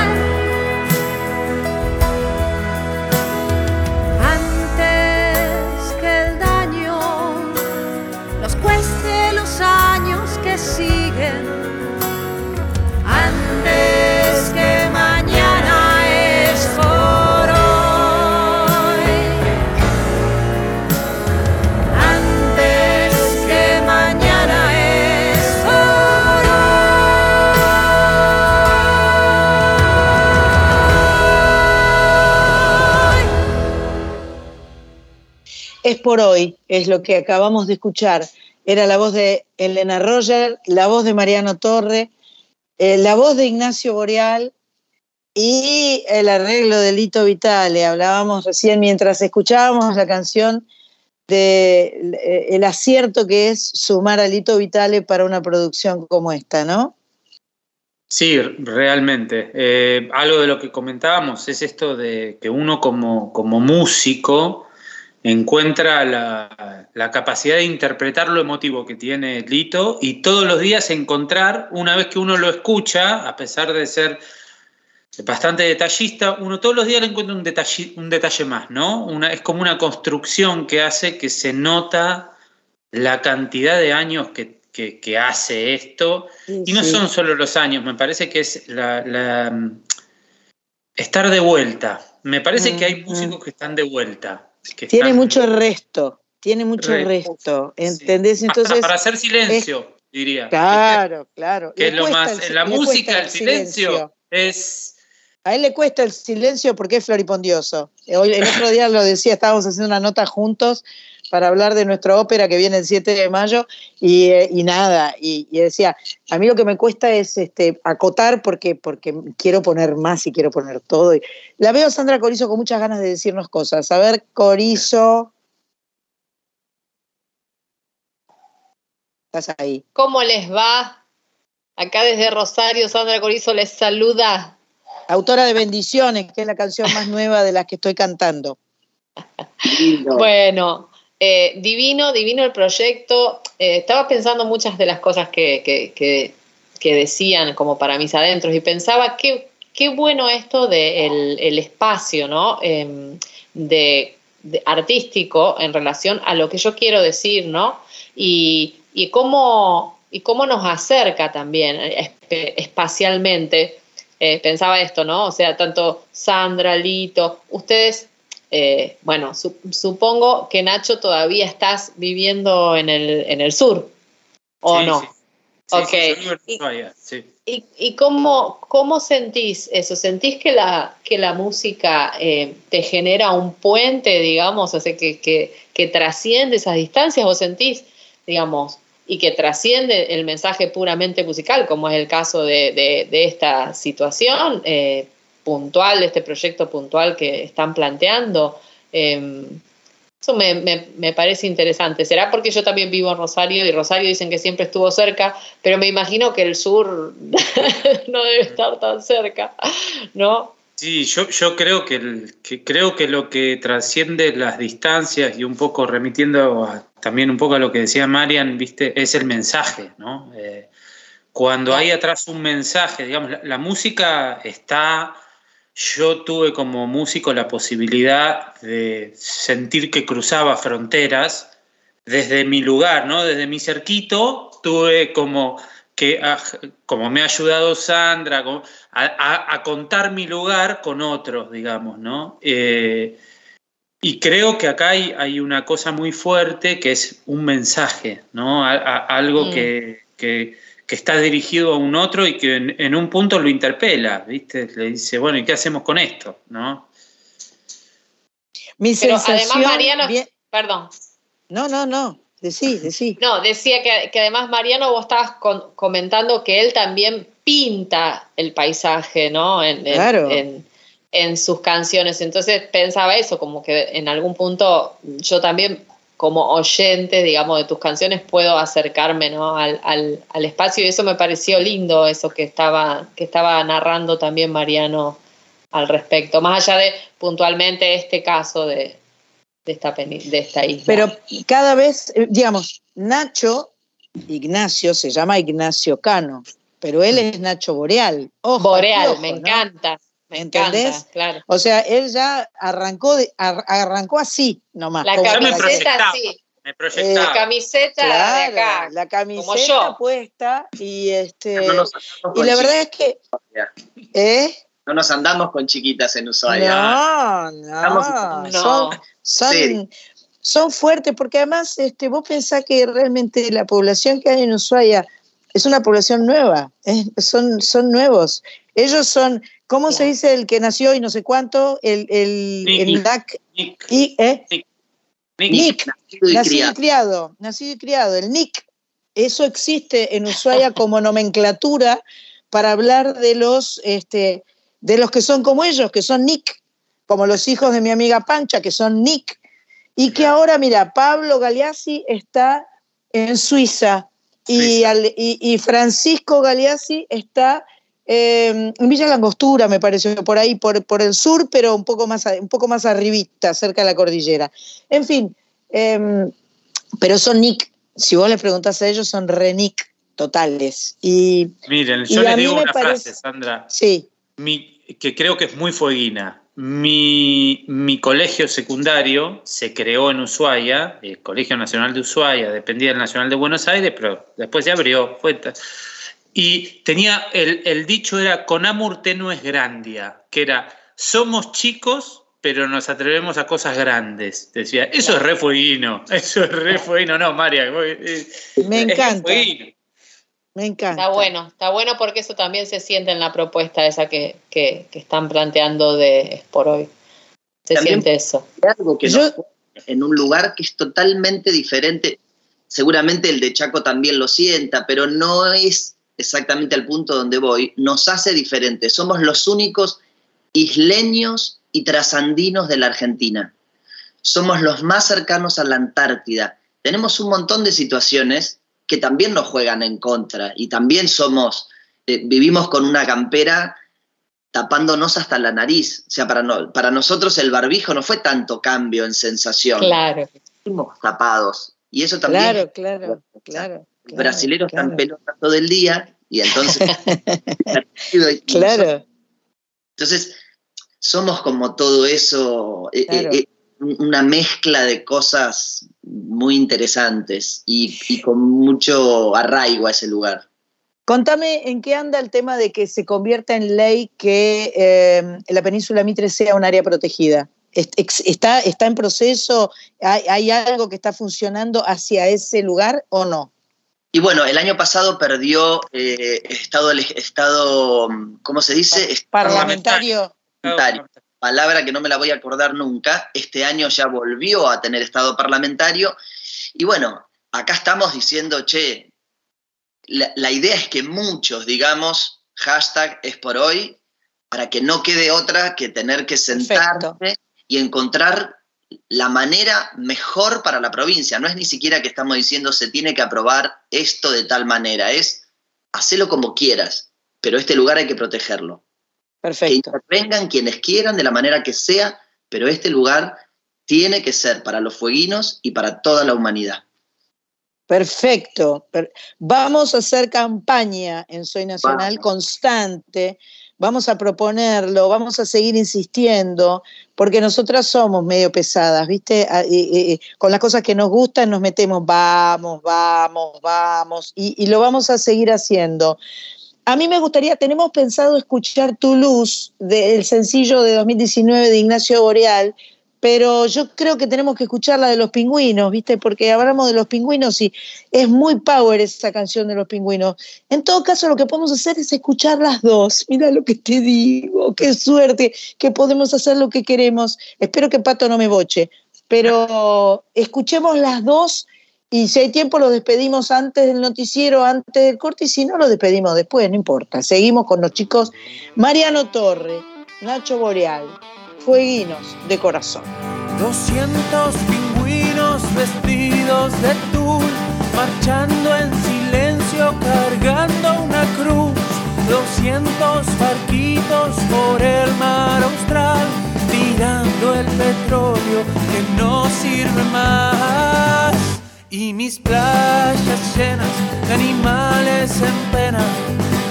Por hoy, es
lo que acabamos de escuchar. Era la voz de Elena Roger, la voz de Mariano Torre, eh, la voz de Ignacio Boreal y el arreglo de Lito Vitale. Hablábamos recién mientras escuchábamos la canción de eh, el acierto que es sumar a Lito Vitale para una producción como esta, ¿no?
Sí, realmente. Eh, algo de lo que comentábamos es esto de que uno como, como músico encuentra la, la, capacidad de interpretar lo emotivo que tiene Lito y todos los días encontrar, una vez que uno lo escucha, a pesar de ser bastante detallista, uno todos los días le encuentra un detalle, un detalle más, ¿no? Una, es como una construcción que hace que se nota la cantidad de años que, que, hace esto. y no son solo los años, me parece que es la, estar de vuelta. Me parece que hay músicos que están de vuelta.
Tiene mucho resto, tiene mucho resto, ¿entendés? Entonces,
para, hacer silencio, diría.
Claro, claro.
Que es lo más, en la música el silencio es
a él le cuesta el silencio porque es floripondioso. Hoy, el otro día lo decía, estábamos haciendo una nota juntos para hablar de nuestra ópera que viene el 7 de mayo y, eh, nada, y, decía, a mí lo que me cuesta es este, acotar porque, porque quiero poner más y quiero poner todo. la veo a Sandra Corizo con muchas ganas de decirnos cosas. A ver, Corizo. Estás ahí.
¿Cómo les va? Acá desde Rosario, Sandra Corizo les saluda
autora de Bendiciones, que es la canción más nueva de las que estoy cantando.
Bueno, eh, divino, divino el proyecto. Eh, estaba pensando muchas de las cosas que, decían como para mis adentros y pensaba qué, qué bueno esto del el espacio, ¿no? Em, de, artístico en relación a lo que yo quiero decir, ¿no? Y, cómo, y cómo nos acerca también eh, espacialmente pensaba esto, ¿no? O sea, tanto Sandra, Lito, ustedes, eh, bueno, supongo que Nacho todavía estás viviendo en el, en el sur, ¿o no?
Sí.
y, y, cómo, cómo, sentís eso? ¿Sentís que la, que la música eh, te genera un puente, digamos, o sea, que, que, que trasciende esas distancias o sentís, digamos, y que trasciende el mensaje puramente musical, como es el caso de, esta situación eh, puntual, este proyecto puntual que están planteando. Em, eso me, parece interesante. Será porque yo también vivo en Rosario y Rosario dicen que siempre estuvo cerca, pero me imagino que el sur no debe estar tan cerca, ¿no?
Sí, yo, yo creo que, creo que lo que trasciende las distancias y un poco remitiendo también un poco a lo que decía Marian, viste, es el mensaje, ¿no? Eh, cuando hay atrás un mensaje, digamos, la, música está, yo tuve como músico la posibilidad de sentir que cruzaba fronteras desde mi lugar, ¿no? Desde mi cerquito tuve como que, como me ha ayudado Sandra, a, contar mi lugar con otros, digamos, ¿no? Eh, y creo que acá hay, hay, una cosa muy fuerte que es un mensaje, ¿no? algo mm. que, está dirigido a un otro y que en, un punto lo interpela, ¿viste? Le dice, bueno, ¿y qué hacemos con esto? ¿no?
Mi Pero además,
Mariano, perdón.
No, no, no. Decí, decí.
No, decía que, además Mariano vos estabas comentando que él también pinta el paisaje, ¿no? En, en, sus canciones. Entonces pensaba eso, como que en algún punto yo también como oyente, digamos, de tus canciones puedo acercarme ¿no? al, al, espacio y eso me pareció lindo, eso que estaba, que estaba narrando también Mariano al respecto, más allá de puntualmente este caso de, de esta, de esta isla.
Pero cada vez, eh, digamos, Nacho, Ignacio, se llama Ignacio Cano, pero él es Nacho Boreal.
Boreal, me encanta. Me
¿Entendés? claro. O sea, él ya arrancó, de, arrancó así nomás.
La camiseta sí. Me proyectaba. la camiseta de acá.
La camiseta puesta y este. y la verdad es que. ¿Eh?
No nos andamos con chiquitas en Ushuaia.
No, no. no. Son, son, fuertes porque además este, vos pensás que realmente la población que hay en Ushuaia es una población nueva, son, son nuevos. Ellos son, ¿cómo se dice el que nació y no sé cuánto? El, el, el NAC. Nick. Y, ¿eh? Nick. Nacido, y, criado. Nacido y criado. El Nick. Eso existe en Ushuaia como nomenclatura para hablar de los, este, de los que son como ellos, que son Nick como los hijos de mi amiga Pancha, que son Nick, y que ahora, mira, Pablo Galeazzi está en Suiza, y, y, Francisco Galeazzi está eh, Villa Langostura, me pareció, por ahí, por, por el sur, pero un poco más, un poco más arribita, cerca de la cordillera. En fin, eh, pero son Nick, si vos les preguntás a ellos, son re Nick totales. Y
Miren,
Y
yo
a
les digo una
parece-
frase, Sandra,
sí,
mi- que creo que es muy fueguina. Mi, mi colegio secundario se creó en Ushuaia, el Colegio Nacional de Ushuaia, dependía del Nacional de Buenos Aires, pero después se abrió. Fue y tenía, el, el dicho era, con amor tenue es grandia, que era, somos chicos, pero nos atrevemos a cosas grandes. Decía, eso es re fueguino, eso es re fueguino. No, María, eh,
me encanta, me encanta.
Está bueno, está bueno porque eso también se siente en la propuesta esa que, que, que están planteando de por hoy. Se
También-
siente eso.
algo que
Yo-
en un lugar que es totalmente diferente. Seguramente el de Chaco también lo sienta, pero no es exactamente al punto donde voy. Nos hace diferentes. Somos los únicos isleños y trasandinos de la Argentina. Somos los más cercanos a la Antártida. Tenemos un montón de situaciones que también nos juegan en contra y también somos, eh, vivimos con una campera tapándonos hasta la nariz. O sea, para, no- para nosotros el barbijo no fue tanto cambio en sensación.
Claro.
Fuimos tapados. Y eso también.
Claro, claro, claro.
Los brasileros
claro.
están pelotas todo el día y entonces.
Claro.
Entonces, somos como todo eso, eh,
Claro.
eh, eh, una mezcla de cosas muy interesantes y, y con mucho arraigo a ese lugar.
Contame en qué anda el tema de que se convierta en ley que eh, la península Mitre sea un área protegida. ¿Está, está en proceso? ¿Hay, hay algo que está funcionando hacia ese lugar o no?
Y bueno, el año pasado perdió eh, estado, estado, ¿cómo se dice?
Parlamentario.
Parlamentario. Palabra que no me la voy a acordar nunca. Este año ya volvió a tener estado parlamentario. Y bueno, acá estamos diciendo, che, la, la idea es que muchos digamos, hashtag es por hoy, para que no quede otra que tener que sentarse y encontrar la manera mejor para la provincia. No es ni siquiera que estamos diciendo se tiene que aprobar esto de tal manera, es hacelo como quieras, pero este lugar hay que protegerlo.
Perfecto.
Que intervengan quienes quieran de la manera que sea, pero este lugar tiene que ser para los fueguinos y para toda la humanidad.
Perfecto. Per- vamos a hacer campaña en Soy Nacional constante. Vamos a proponerlo, vamos a seguir insistiendo, porque nosotras somos medio pesadas, ¿viste? Ah, eh, eh, con las cosas que nos gustan nos metemos, vamos, vamos, vamos, y, y lo vamos a seguir haciendo. A mí me gustaría, tenemos pensado escuchar Tu Luz, del sencillo de 2019 de Ignacio Boreal, pero yo creo que tenemos que escuchar la de los pingüinos, ¿viste? Porque hablamos de los pingüinos y es muy power esa canción de los pingüinos. En todo caso, lo que podemos hacer es escuchar las dos. Mira lo que te digo, qué suerte que podemos hacer lo que queremos. Espero que Pato no me boche, pero escuchemos las dos y si hay tiempo lo despedimos antes del noticiero, antes del corte, y si no lo despedimos después, no importa. Seguimos con los chicos Mariano Torre, Nacho Boreal, Fueguinos de Corazón.
200 pingüinos vestidos de tul, marchando en silencio, cargando una cruz. 200 barquitos por el mar austral, tirando el petróleo que no sirve más. Y mis playas llenas de animales en pena,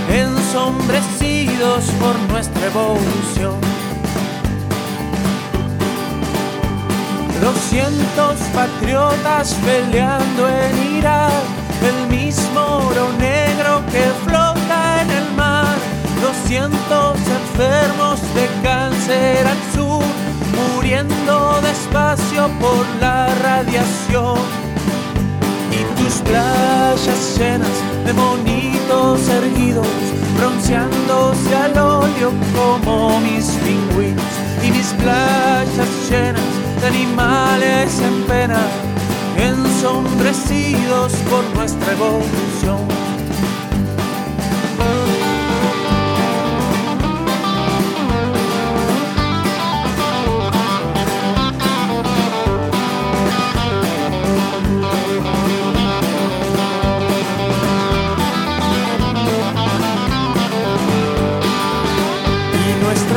ensombrecidos por nuestra evolución. 200 patriotas peleando en Irak, el mismo oro negro que flota en el mar. 200 enfermos de cáncer al sur, muriendo despacio por la radiación. Y tus playas llenas de monitos erguidos, bronceándose al óleo como mis pingüinos. Y mis playas llenas de animales en pena, ensombrecidos por nuestra evolución.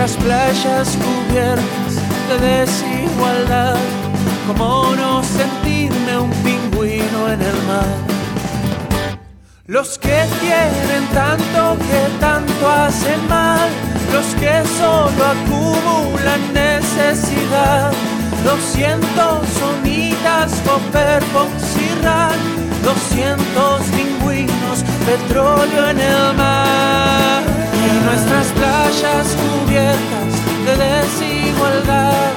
Nuestras playas cubiertas de desigualdad. ¿Cómo no sentirme un pingüino en el mar? Los que quieren tanto que tanto hacen mal, los que solo acumulan necesidad. Doscientos sonidas, Popper, Ran, doscientos pingüinos, petróleo en el mar. Nuestras playas cubiertas de desigualdad,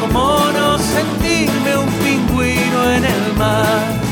¿cómo no sentirme un pingüino en el mar?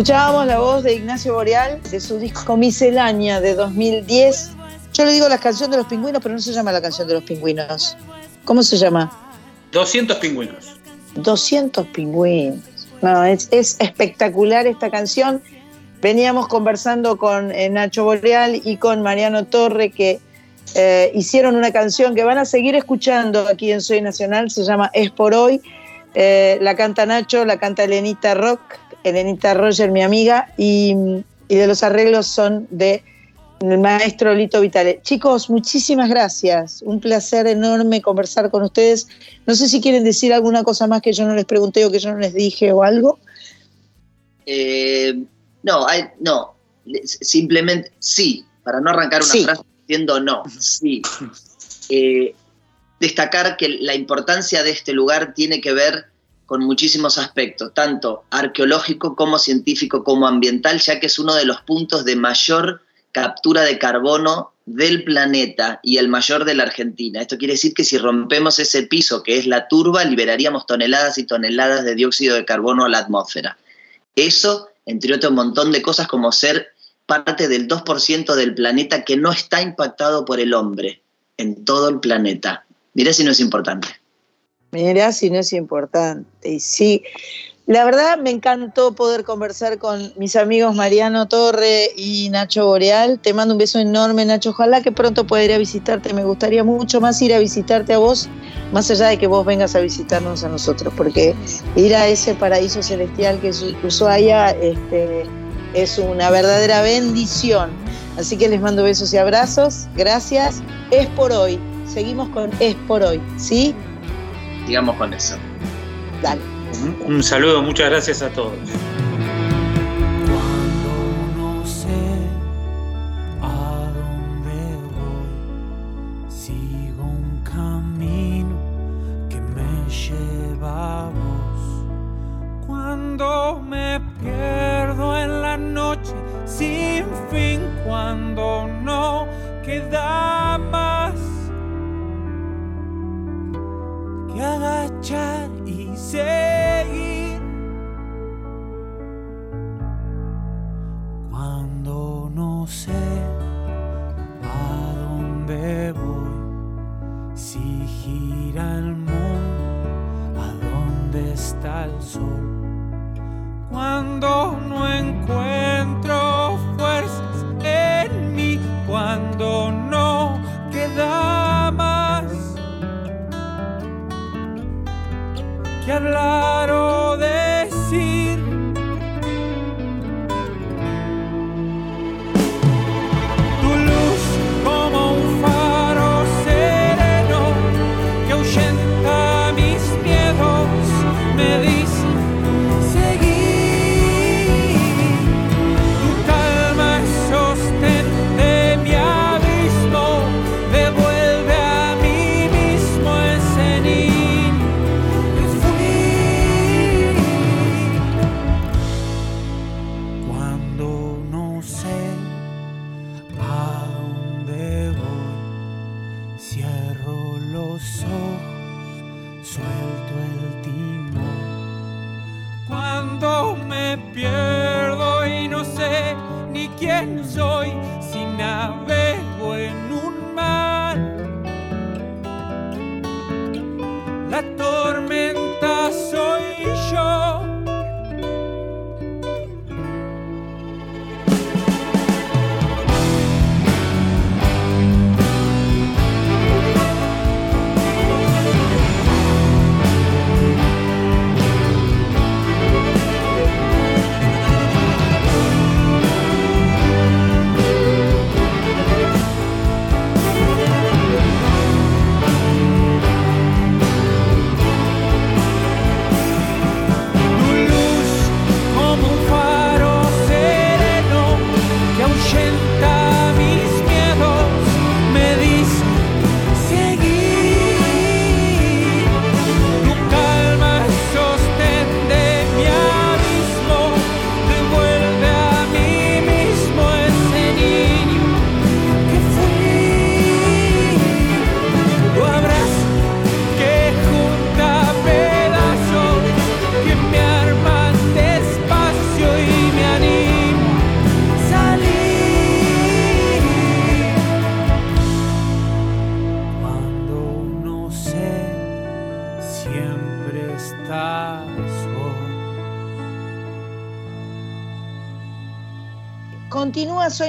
Escuchábamos la voz de Ignacio Boreal de su disco Miscelánea de 2010. Yo le digo la canción de los pingüinos, pero no se llama la canción de los pingüinos. ¿Cómo se llama?
200 pingüinos.
200 pingüinos. No, es, es espectacular esta canción. Veníamos conversando con eh, Nacho Boreal y con Mariano Torre que eh, hicieron una canción que van a seguir escuchando aquí en Soy Nacional, se llama Es por hoy. Eh, la canta Nacho, la canta Elenita Rock, Elenita Roger, mi amiga, y, y de los arreglos son de el maestro Lito Vitale. Chicos, muchísimas gracias. Un placer enorme conversar con ustedes. No sé si quieren decir alguna cosa más que yo no les pregunté o que yo no les dije o algo.
Eh, no, hay, no. Simplemente sí, para no arrancar una
Sí.
frase diciendo no, sí. Eh, destacar que la importancia de este lugar tiene que ver con muchísimos aspectos, tanto arqueológico como científico como ambiental, ya que es uno de los puntos de mayor captura de carbono del planeta y el mayor de la Argentina. Esto quiere decir que si rompemos ese piso que es la turba, liberaríamos toneladas y toneladas de dióxido de carbono a la atmósfera. Eso, entre otro montón de cosas como ser parte del 2% del planeta que no está impactado por el hombre en todo el planeta. Mirá si no es importante.
Mirá si no es importante. Y sí, la verdad me encantó poder conversar con mis amigos Mariano Torre y Nacho Boreal. Te mando un beso enorme, Nacho. Ojalá que pronto pueda ir a visitarte. Me gustaría mucho más ir a visitarte a vos, más allá de que vos vengas a visitarnos a nosotros, porque ir a ese paraíso celestial que es Ushuaia este, es una verdadera bendición. Así que les mando besos y abrazos. Gracias. Es por hoy. Seguimos con Es por hoy. ¿Sí?
Sigamos con eso.
Dale.
Un, un saludo, muchas gracias a todos.
no sé a dónde voy, sigo un camino que me lleva a vos. Cuando me pierdo en la noche sin fin, cuando no queda más que agachar y seguir. Cuando no sé a dónde voy, si gira el mundo, a dónde está el sol. Cuando no encuentro fuerzas en mí, cuando no queda que hablar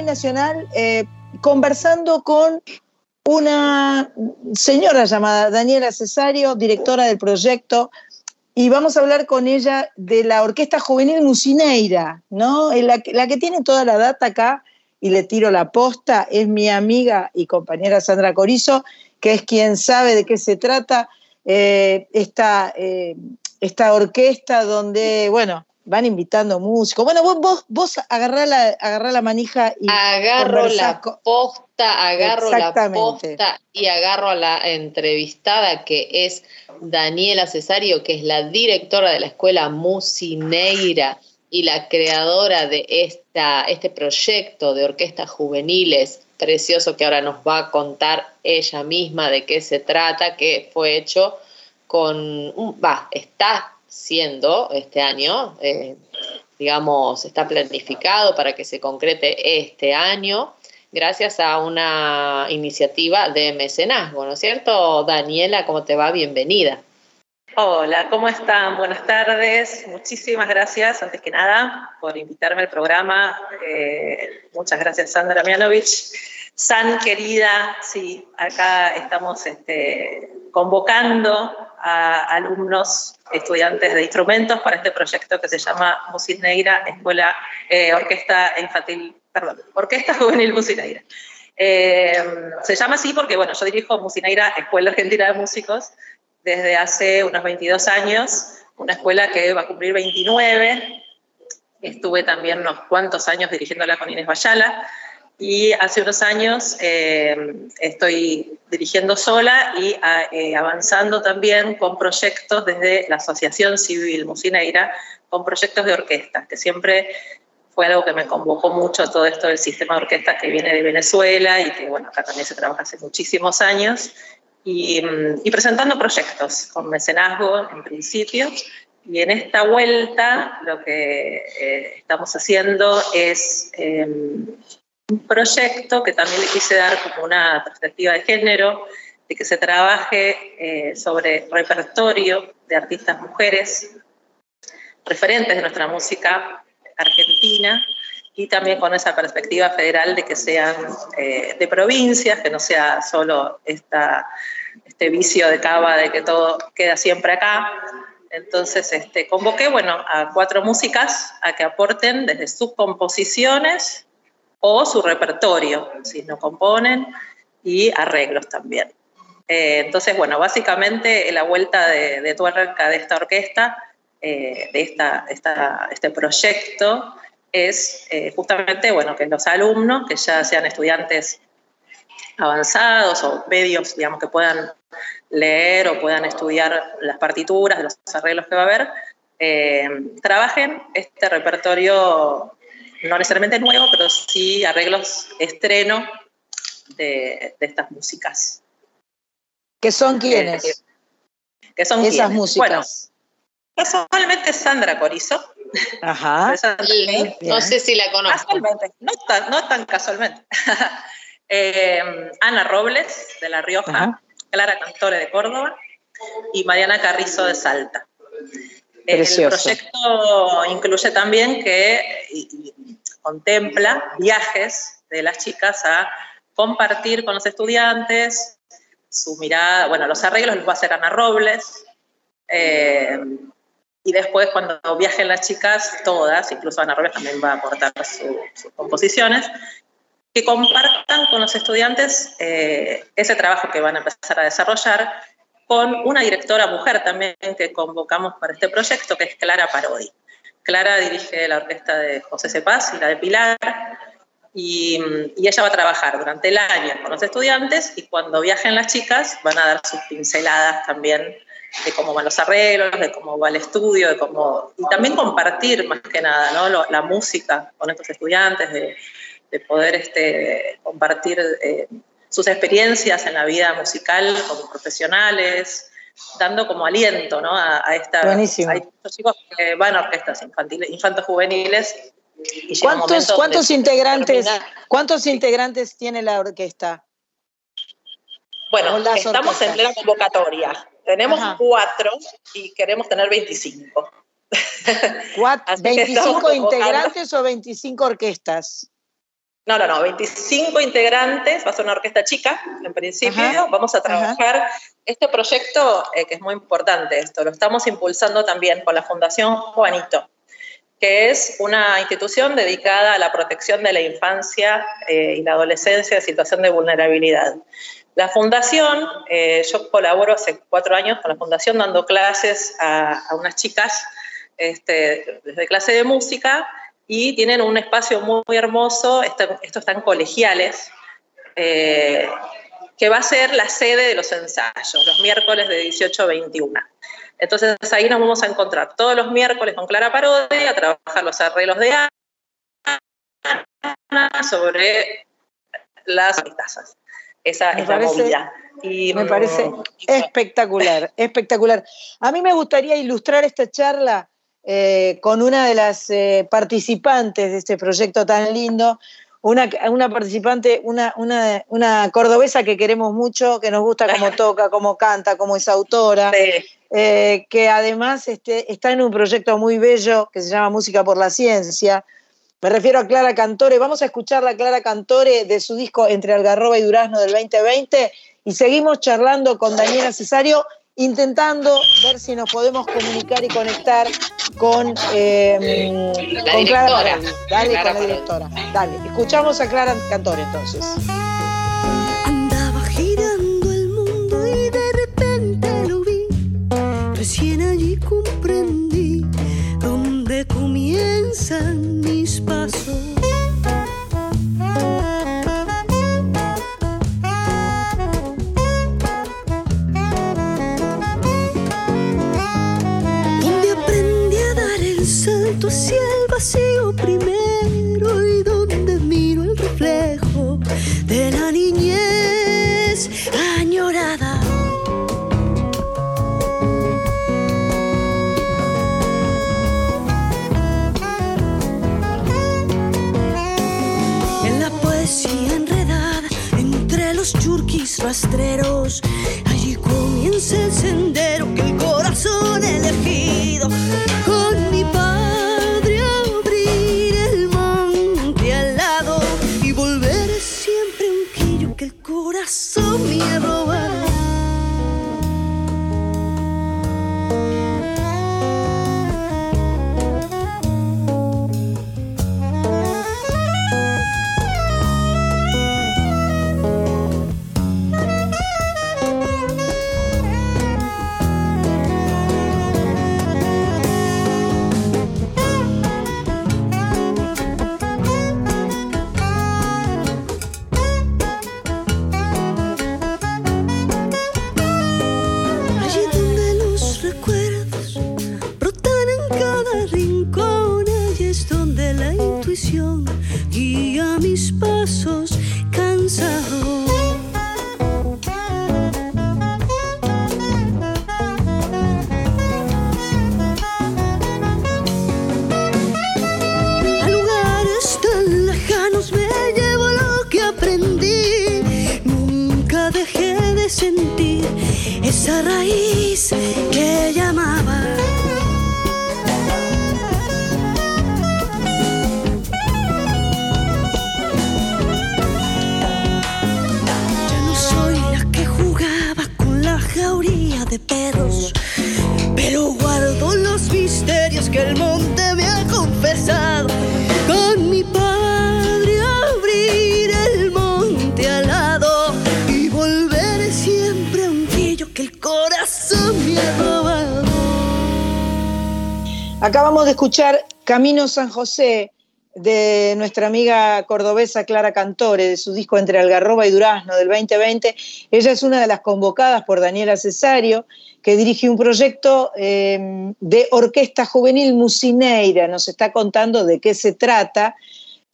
Nacional eh, conversando con una señora llamada Daniela Cesario, directora del proyecto, y vamos a hablar con ella de la Orquesta Juvenil Musineira, ¿no? La, la que tiene toda la data acá, y le tiro la posta, es mi amiga y compañera Sandra Corizo, que es quien sabe de qué se trata eh, esta, eh, esta orquesta donde, bueno, van invitando músicos. Bueno, vos, vos, vos agarrá, la, la manija y.
Agarro la posta, agarro la posta y agarro a la entrevistada que es Daniela Cesario, que es la directora de la escuela Musineira y la creadora de esta, este proyecto de orquestas juveniles precioso que ahora nos va a contar ella misma de qué se trata, que fue hecho con, va, está este año, eh, digamos, está planificado para que se concrete este año, gracias a una iniciativa de mecenazgo, ¿no es cierto? Daniela, ¿cómo te va? Bienvenida.
Hola, ¿cómo están? Buenas tardes. Muchísimas gracias, antes que nada, por invitarme al programa. Eh, muchas gracias, Sandra Mianovich. San, querida, sí, acá estamos este, convocando a alumnos, estudiantes de instrumentos para este proyecto que se llama Musineira, Escuela, eh, Orquesta Infantil, perdón, Orquesta Juvenil Musineira. Eh, se llama así porque, bueno, yo dirijo Musineira, Escuela Argentina de Músicos, desde hace unos 22 años, una escuela que va a cumplir 29. Estuve también unos cuantos años dirigiéndola con Inés Bayala y hace unos años eh, estoy dirigiendo sola y eh, avanzando también con proyectos desde la Asociación Civil Musineira, con proyectos de orquesta, que siempre fue algo que me convocó mucho todo esto del sistema de orquestas que viene de Venezuela y que bueno, acá también se trabaja hace muchísimos años. Y, y presentando proyectos con mecenazgo en principio. Y en esta vuelta lo que eh, estamos haciendo es un proyecto que también le quise dar como una perspectiva de género, de que se trabaje eh, sobre repertorio de artistas mujeres, referentes de nuestra música argentina, y también con esa perspectiva federal de que sean eh, de provincias, que no sea solo esta, este vicio de cava de que todo queda siempre acá. Entonces este, convoqué bueno, a cuatro músicas a que aporten desde sus composiciones o su repertorio, si no componen, y arreglos también. Eh, entonces, bueno, básicamente la vuelta de, de tuerca de esta orquesta, eh, de esta, este proyecto, es eh, justamente, bueno, que los alumnos, que ya sean estudiantes avanzados o medios, digamos, que puedan leer o puedan estudiar las partituras, los arreglos que va a haber, trabajen este repertorio no necesariamente nuevo, pero sí arreglos estreno de, estas músicas.
¿Que son quiénes?
Eh, que son
esas músicas.
Bueno, casualmente Sandra Corizo.
Ajá.
no sé si la conozco.
Casualmente, no tan, no tan casualmente. Eh, Ana Robles, de La Rioja, Clara Cantore, de Córdoba, y Mariana Carrizo, de Salta. El proyecto incluye también que contempla viajes de las chicas a compartir con los estudiantes su mirada, bueno, los arreglos los va a hacer Ana Robles, eh, y después cuando viajen las chicas, todas, incluso Ana Robles también va a aportar sus composiciones, que compartan con los estudiantes eh, ese trabajo que van a empezar a desarrollar con una directora mujer también que convocamos para este proyecto, que es Clara Parodi. Clara dirige la orquesta de José Cepaz y la de Pilar, y, ella va a trabajar durante el año con los estudiantes y cuando viajen las chicas van a dar sus pinceladas también de cómo van los arreglos, de cómo va el estudio, de cómo, y también compartir más que nada ¿no? la música con estos estudiantes, de, poder este, compartir eh, sus experiencias en la vida musical como profesionales, dando como aliento ¿no? a, a esta,
Buenísimo.
estos chicos que van a orquestas infantiles, infantos juveniles.
¿Cuántos, ¿cuántos integrantes, ¿Cuántos integrantes tiene la orquesta?
Bueno, estamos en plena convocatoria. Tenemos cuatro y queremos tener 25.
¿25 integrantes o 25 orquestas?
No, no, no, 25 integrantes, va a ser una orquesta chica en principio, vamos a trabajar este proyecto eh, que es muy importante esto, lo estamos impulsando también con la Fundación Juanito, que es una institución dedicada a la protección de la infancia eh, y la adolescencia en situación de vulnerabilidad. La fundación, eh, yo colaboro hace cuatro años con la fundación dando clases a, unas chicas este, desde clase de música y tienen un espacio muy, hermoso, estos están colegiales, eh, que va a ser la sede de los ensayos, los miércoles de 18 a 21. Entonces ahí nos vamos a encontrar todos los miércoles con Clara Parodi a trabajar los arreglos de Ana sobre las tazas. Esa es la movida.
Y, me parece espectacular, espectacular. A mí me gustaría ilustrar esta charla eh, con una de las eh, participantes de este proyecto tan lindo, una, una participante, una, una, una, cordobesa que queremos mucho, que nos gusta cómo toca, cómo canta, cómo es autora, eh, que además este, está en un proyecto muy bello que se llama Música por la Ciencia. Me refiero a Clara Cantore. Vamos a escuchar la Clara Cantore de su disco Entre Algarroba y Durazno del 2020 y seguimos charlando con Daniela Cesario intentando ver si nos podemos comunicar y conectar con, eh, Clara Dale, con la directora. Dale, escuchamos a Clara Cantore entonces.
Andaba girando el mundo y de repente lo vi. Recién allí comprendí dónde comienzan mis pasos hacia el vacío primero y donde miro el reflejo de la niñez añorada. En la poesía enredada entre los churquis rastreros, allí comienza el sendero que el corazón elegido answer.
Acabamos de escuchar Camino San José de nuestra amiga cordobesa Clara Cantore, de su disco Entre Algarroba y Durazno del 2020. Ella es una de las convocadas por Daniela Cesario, que dirige un proyecto em, de orquesta juvenil Musineira. Nos está contando de qué se trata.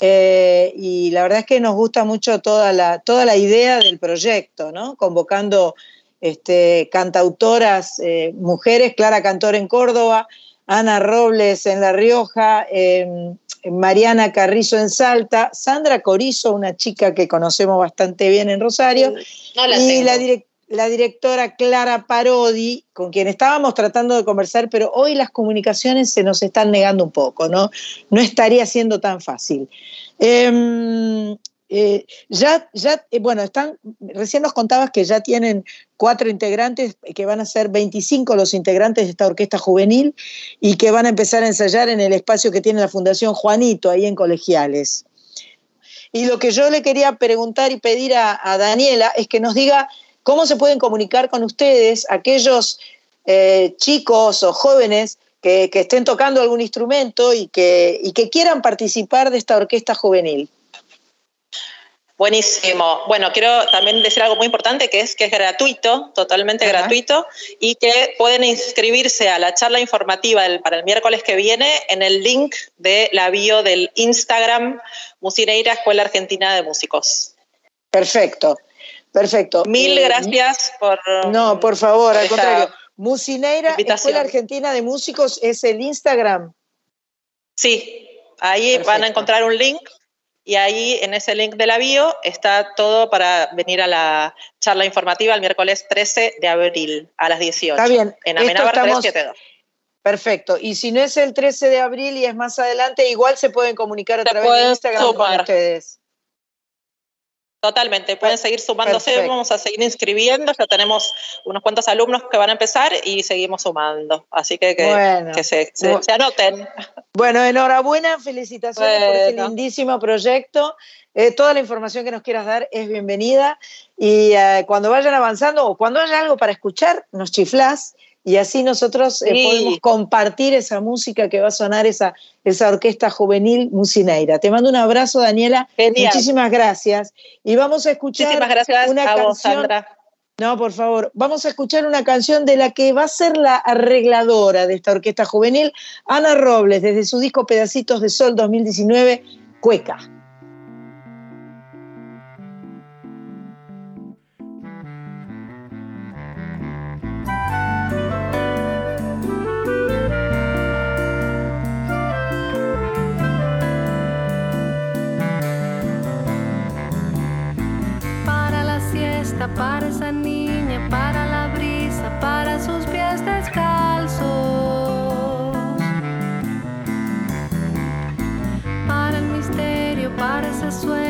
Eh, y la verdad es que nos gusta mucho toda la, toda la idea del proyecto, ¿no? Convocando este, cantautoras, eh, mujeres, Clara Cantore en Córdoba, Ana Robles en La Rioja, em, Mariana Carrizo en Salta, Sandra Corizo, una chica que conocemos bastante bien en Rosario, y la la directora Clara Parodi, con quien estábamos tratando de conversar, pero hoy las comunicaciones se nos están negando un poco, ¿no? No estaría siendo tan fácil. Em, eh, ya, ya, eh, bueno, están, recién nos contabas que ya tienen cuatro integrantes, que van a ser 25 los integrantes de esta orquesta juvenil y que van a empezar a ensayar en el espacio que tiene la Fundación Juanito, ahí en Colegiales. Y lo que yo le quería preguntar y pedir a, Daniela es que nos diga cómo se pueden comunicar con ustedes aquellos eh, chicos o jóvenes que, estén tocando algún instrumento y que quieran participar de esta orquesta juvenil.
Buenísimo. Bueno, quiero también decir algo muy importante, que es que es gratuito, totalmente Ajá. gratuito, y que pueden inscribirse a la charla informativa del, para el miércoles que viene en el link de la bio del Instagram Musineira Escuela Argentina de Músicos.
Perfecto, perfecto.
Mil eh, gracias por...
No, por favor, al contrario. Musineira Escuela Argentina de Músicos es el Instagram.
Sí, ahí perfecto. van a encontrar un link y ahí en ese link de la bio está todo para venir a la charla informativa el miércoles 13 de abril a las 18.
Está bien.
En Amenábar estamos... 372.
Perfecto. Y si no es el 13 de abril y es más adelante, igual se pueden comunicar a se través de Instagram sumar. con ustedes.
Totalmente, pueden seguir sumándose, Perfecto. vamos a seguir inscribiendo, ya tenemos unos cuantos alumnos que van a empezar y seguimos sumando, así que que, bueno, que se, se, bueno. se, anoten.
Bueno, enhorabuena, felicitaciones bueno. por ese lindísimo proyecto. Eh, toda la información que nos quieras dar es bienvenida y eh, cuando vayan avanzando o cuando haya algo para escuchar, nos chiflás y así nosotros eh, sí. podemos compartir esa música que va a sonar esa, esa orquesta juvenil Musineira. Te mando un abrazo, Daniela.
Genial.
Muchísimas gracias. Y vamos a escuchar
gracias
una
a
canción.
Vos, Sandra.
No, por favor. Vamos a escuchar una canción de la que va a ser la arregladora de esta orquesta juvenil, Ana Robles, desde su disco Pedacitos de Sol 2019, Cueca.
Niña, para la brisa, para sus pies descalzos. Para el misterio, para ese sueño,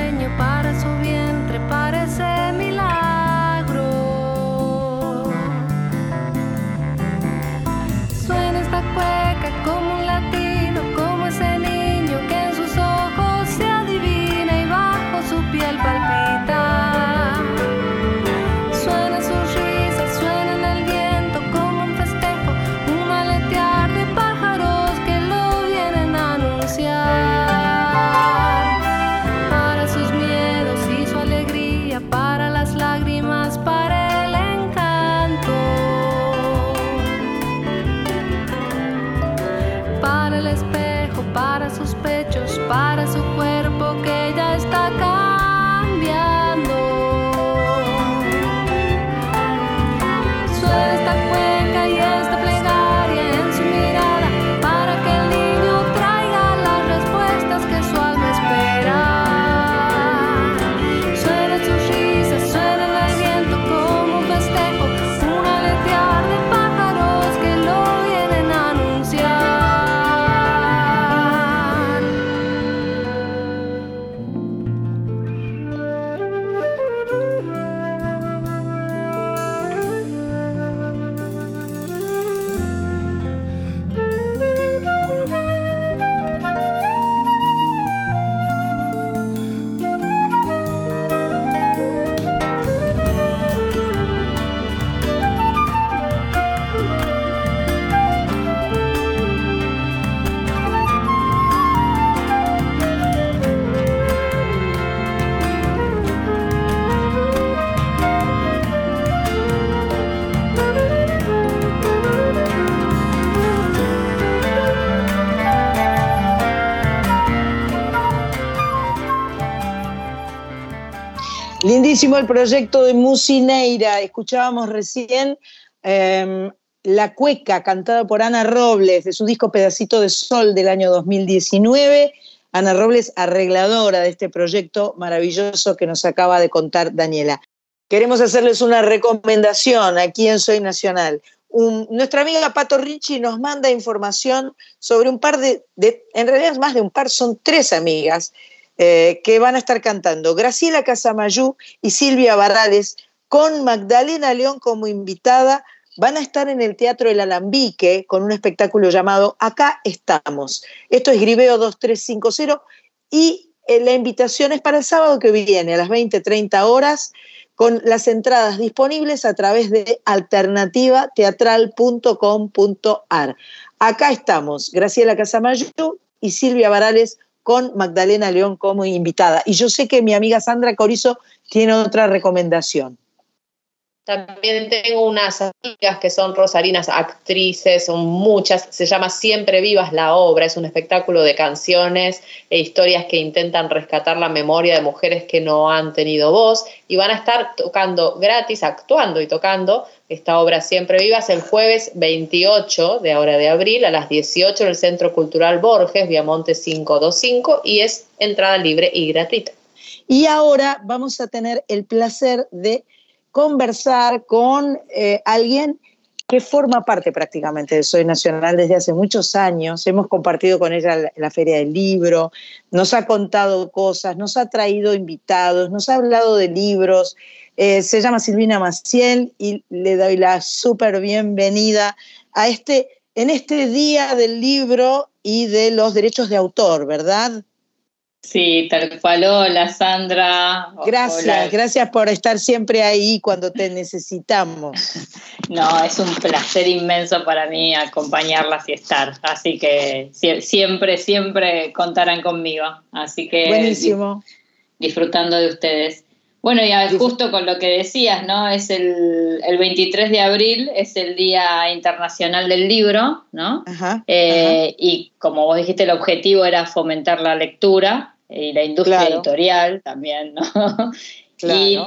El
proyecto de Musineira. Escuchábamos recién eh, La Cueca, cantada por Ana Robles, de su disco Pedacito de Sol del año 2019. Ana Robles, arregladora de este proyecto maravilloso que nos acaba de contar Daniela. queremos hacerles una recomendación aquí en Soy Nacional. nuestra amiga Pato Ricci nos manda información sobre un par de, en realidad más de un par, son tres amigas eh, que van a estar cantando. Graciela Casamayú y Silvia Barrales con Magdalena León como invitada van a estar en el Teatro El Alambique con un espectáculo llamado Acá estamos. Esto es Gribeo 2350 y eh, la invitación es para el sábado que viene a las 20, 30 horas con las entradas disponibles a través de alternativateatral.com.ar. Acá estamos, Graciela Casamayo y Silvia Varales con Magdalena León como invitada. Y yo sé que mi amiga Sandra Corizo tiene otra recomendación.
También tengo unas amigas que son rosarinas actrices, son muchas, se llama Siempre Vivas la Obra, es un espectáculo de canciones e historias que intentan rescatar la memoria de mujeres que no han tenido voz. Y van a estar tocando gratis, actuando y tocando esta obra Siempre Vivas el jueves 28 de ahora de abril a las 18 en el Centro Cultural Borges, Viamonte 525 y es entrada libre y gratuita.
Y ahora vamos a tener el placer de conversar con eh, alguien que forma parte prácticamente de Soy Nacional desde hace muchos años. Hemos compartido con ella la, Feria del Libro, nos ha contado cosas, nos ha traído invitados, nos ha hablado de libros. Eh, se llama Silvina Maciel y le doy la súper bienvenida a este, en este día del libro y de los derechos de autor, ¿verdad?
Sí, tal cual. Hola, Sandra.
Gracias, gracias por estar siempre ahí cuando te necesitamos.
No, es un placer inmenso para mí acompañarlas y estar. Así que siempre, siempre contarán conmigo. Así que.
Buenísimo.
Disfrutando de ustedes. Bueno, y justo con lo que decías, ¿no? Es el, 23 de abril, es el Día Internacional del Libro, ¿no? Eh, y como vos dijiste, el objetivo era fomentar la lectura y la industria editorial también, ¿no? Y,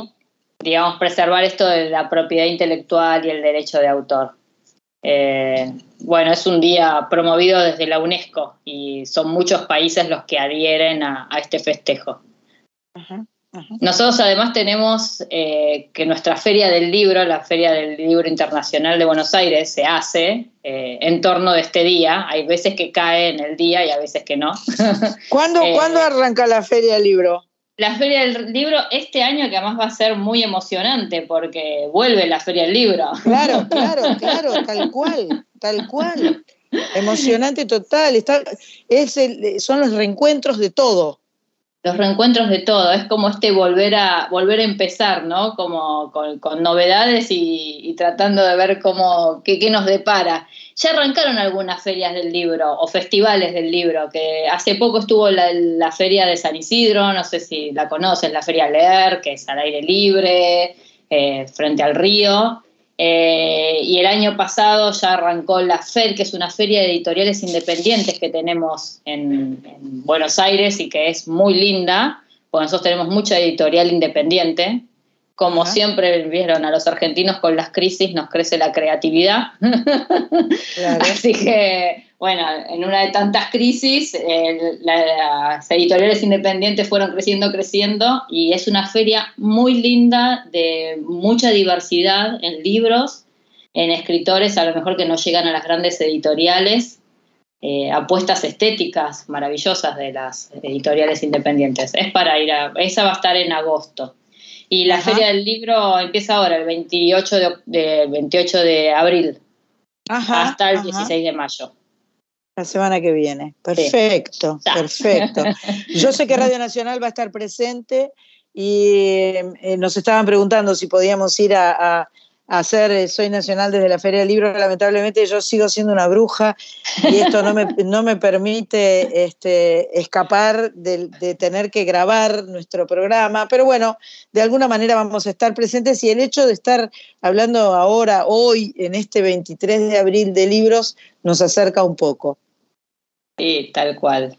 digamos, preservar esto de la propiedad intelectual y el derecho de autor. Eh, bueno, es un día promovido desde la UNESCO y son muchos países los que adhieren a, este festejo. Nosotros además tenemos eh, que nuestra feria del libro, la Feria del Libro Internacional de Buenos Aires, se hace eh, en torno de este día. Hay veces que cae en el día y a veces que no.
¿Cuándo, eh, ¿cuándo arranca la Feria del Libro?
La Feria del Libro este año que además va a ser muy emocionante porque vuelve la Feria del Libro.
Claro, claro, claro, tal cual, tal cual. Emocionante total. Está, es son los reencuentros de todo
los reencuentros de todo, es como este volver a, volver a empezar, ¿no? Como con, novedades y, tratando de ver cómo, qué, nos depara. Ya arrancaron algunas ferias del libro o festivales del libro, que hace poco estuvo la, feria de San Isidro, no sé si la conoces, la feria Leer, que es al aire libre, eh, frente al río. Eh, y el año pasado ya arrancó la FED, que es una feria de editoriales independientes que tenemos en, Buenos Aires y que es muy linda, porque nosotros tenemos mucha editorial independiente. Como siempre vieron a los argentinos con las crisis nos crece la creatividad. Así que bueno, en una de tantas crisis, las editoriales independientes fueron creciendo, creciendo, y es una feria muy linda de mucha diversidad en libros, en escritores, a lo mejor que no llegan a las grandes editoriales, eh, apuestas estéticas maravillosas de las editoriales independientes. Es para ir a, esa va a estar en agosto. Y la feria del libro empieza ahora, el 28 de, 28 de abril, hasta el 16 de mayo.
La semana que viene. Perfecto, perfecto. Yo sé que Radio Nacional va a estar presente y eh, nos estaban preguntando si podíamos ir a, hacer eh, Soy Nacional desde la Feria del Libro. Lamentablemente yo sigo siendo una bruja y esto no me, no me permite este, escapar de, de, tener que grabar nuestro programa. Pero bueno, de alguna manera vamos a estar presentes y el hecho de estar hablando ahora, hoy, en este 23 de abril de libros, nos acerca un poco.
Sí, tal cual.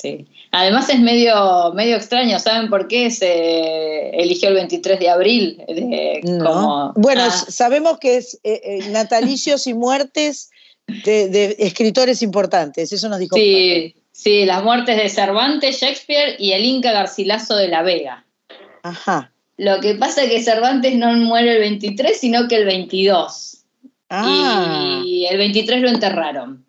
Sí. Además es medio, medio extraño, ¿saben por qué se eligió el 23 de abril?
bueno, ah. sabemos que es eh, eh, natalicios y muertes de, escritores importantes, eso nos dijo.
Sí, sí, las muertes de Cervantes, Shakespeare y el Inca Garcilaso de la Vega.
Ajá.
Lo que pasa es que Cervantes no muere el 23, sino que el 22.
Ah.
Y el 23 lo enterraron.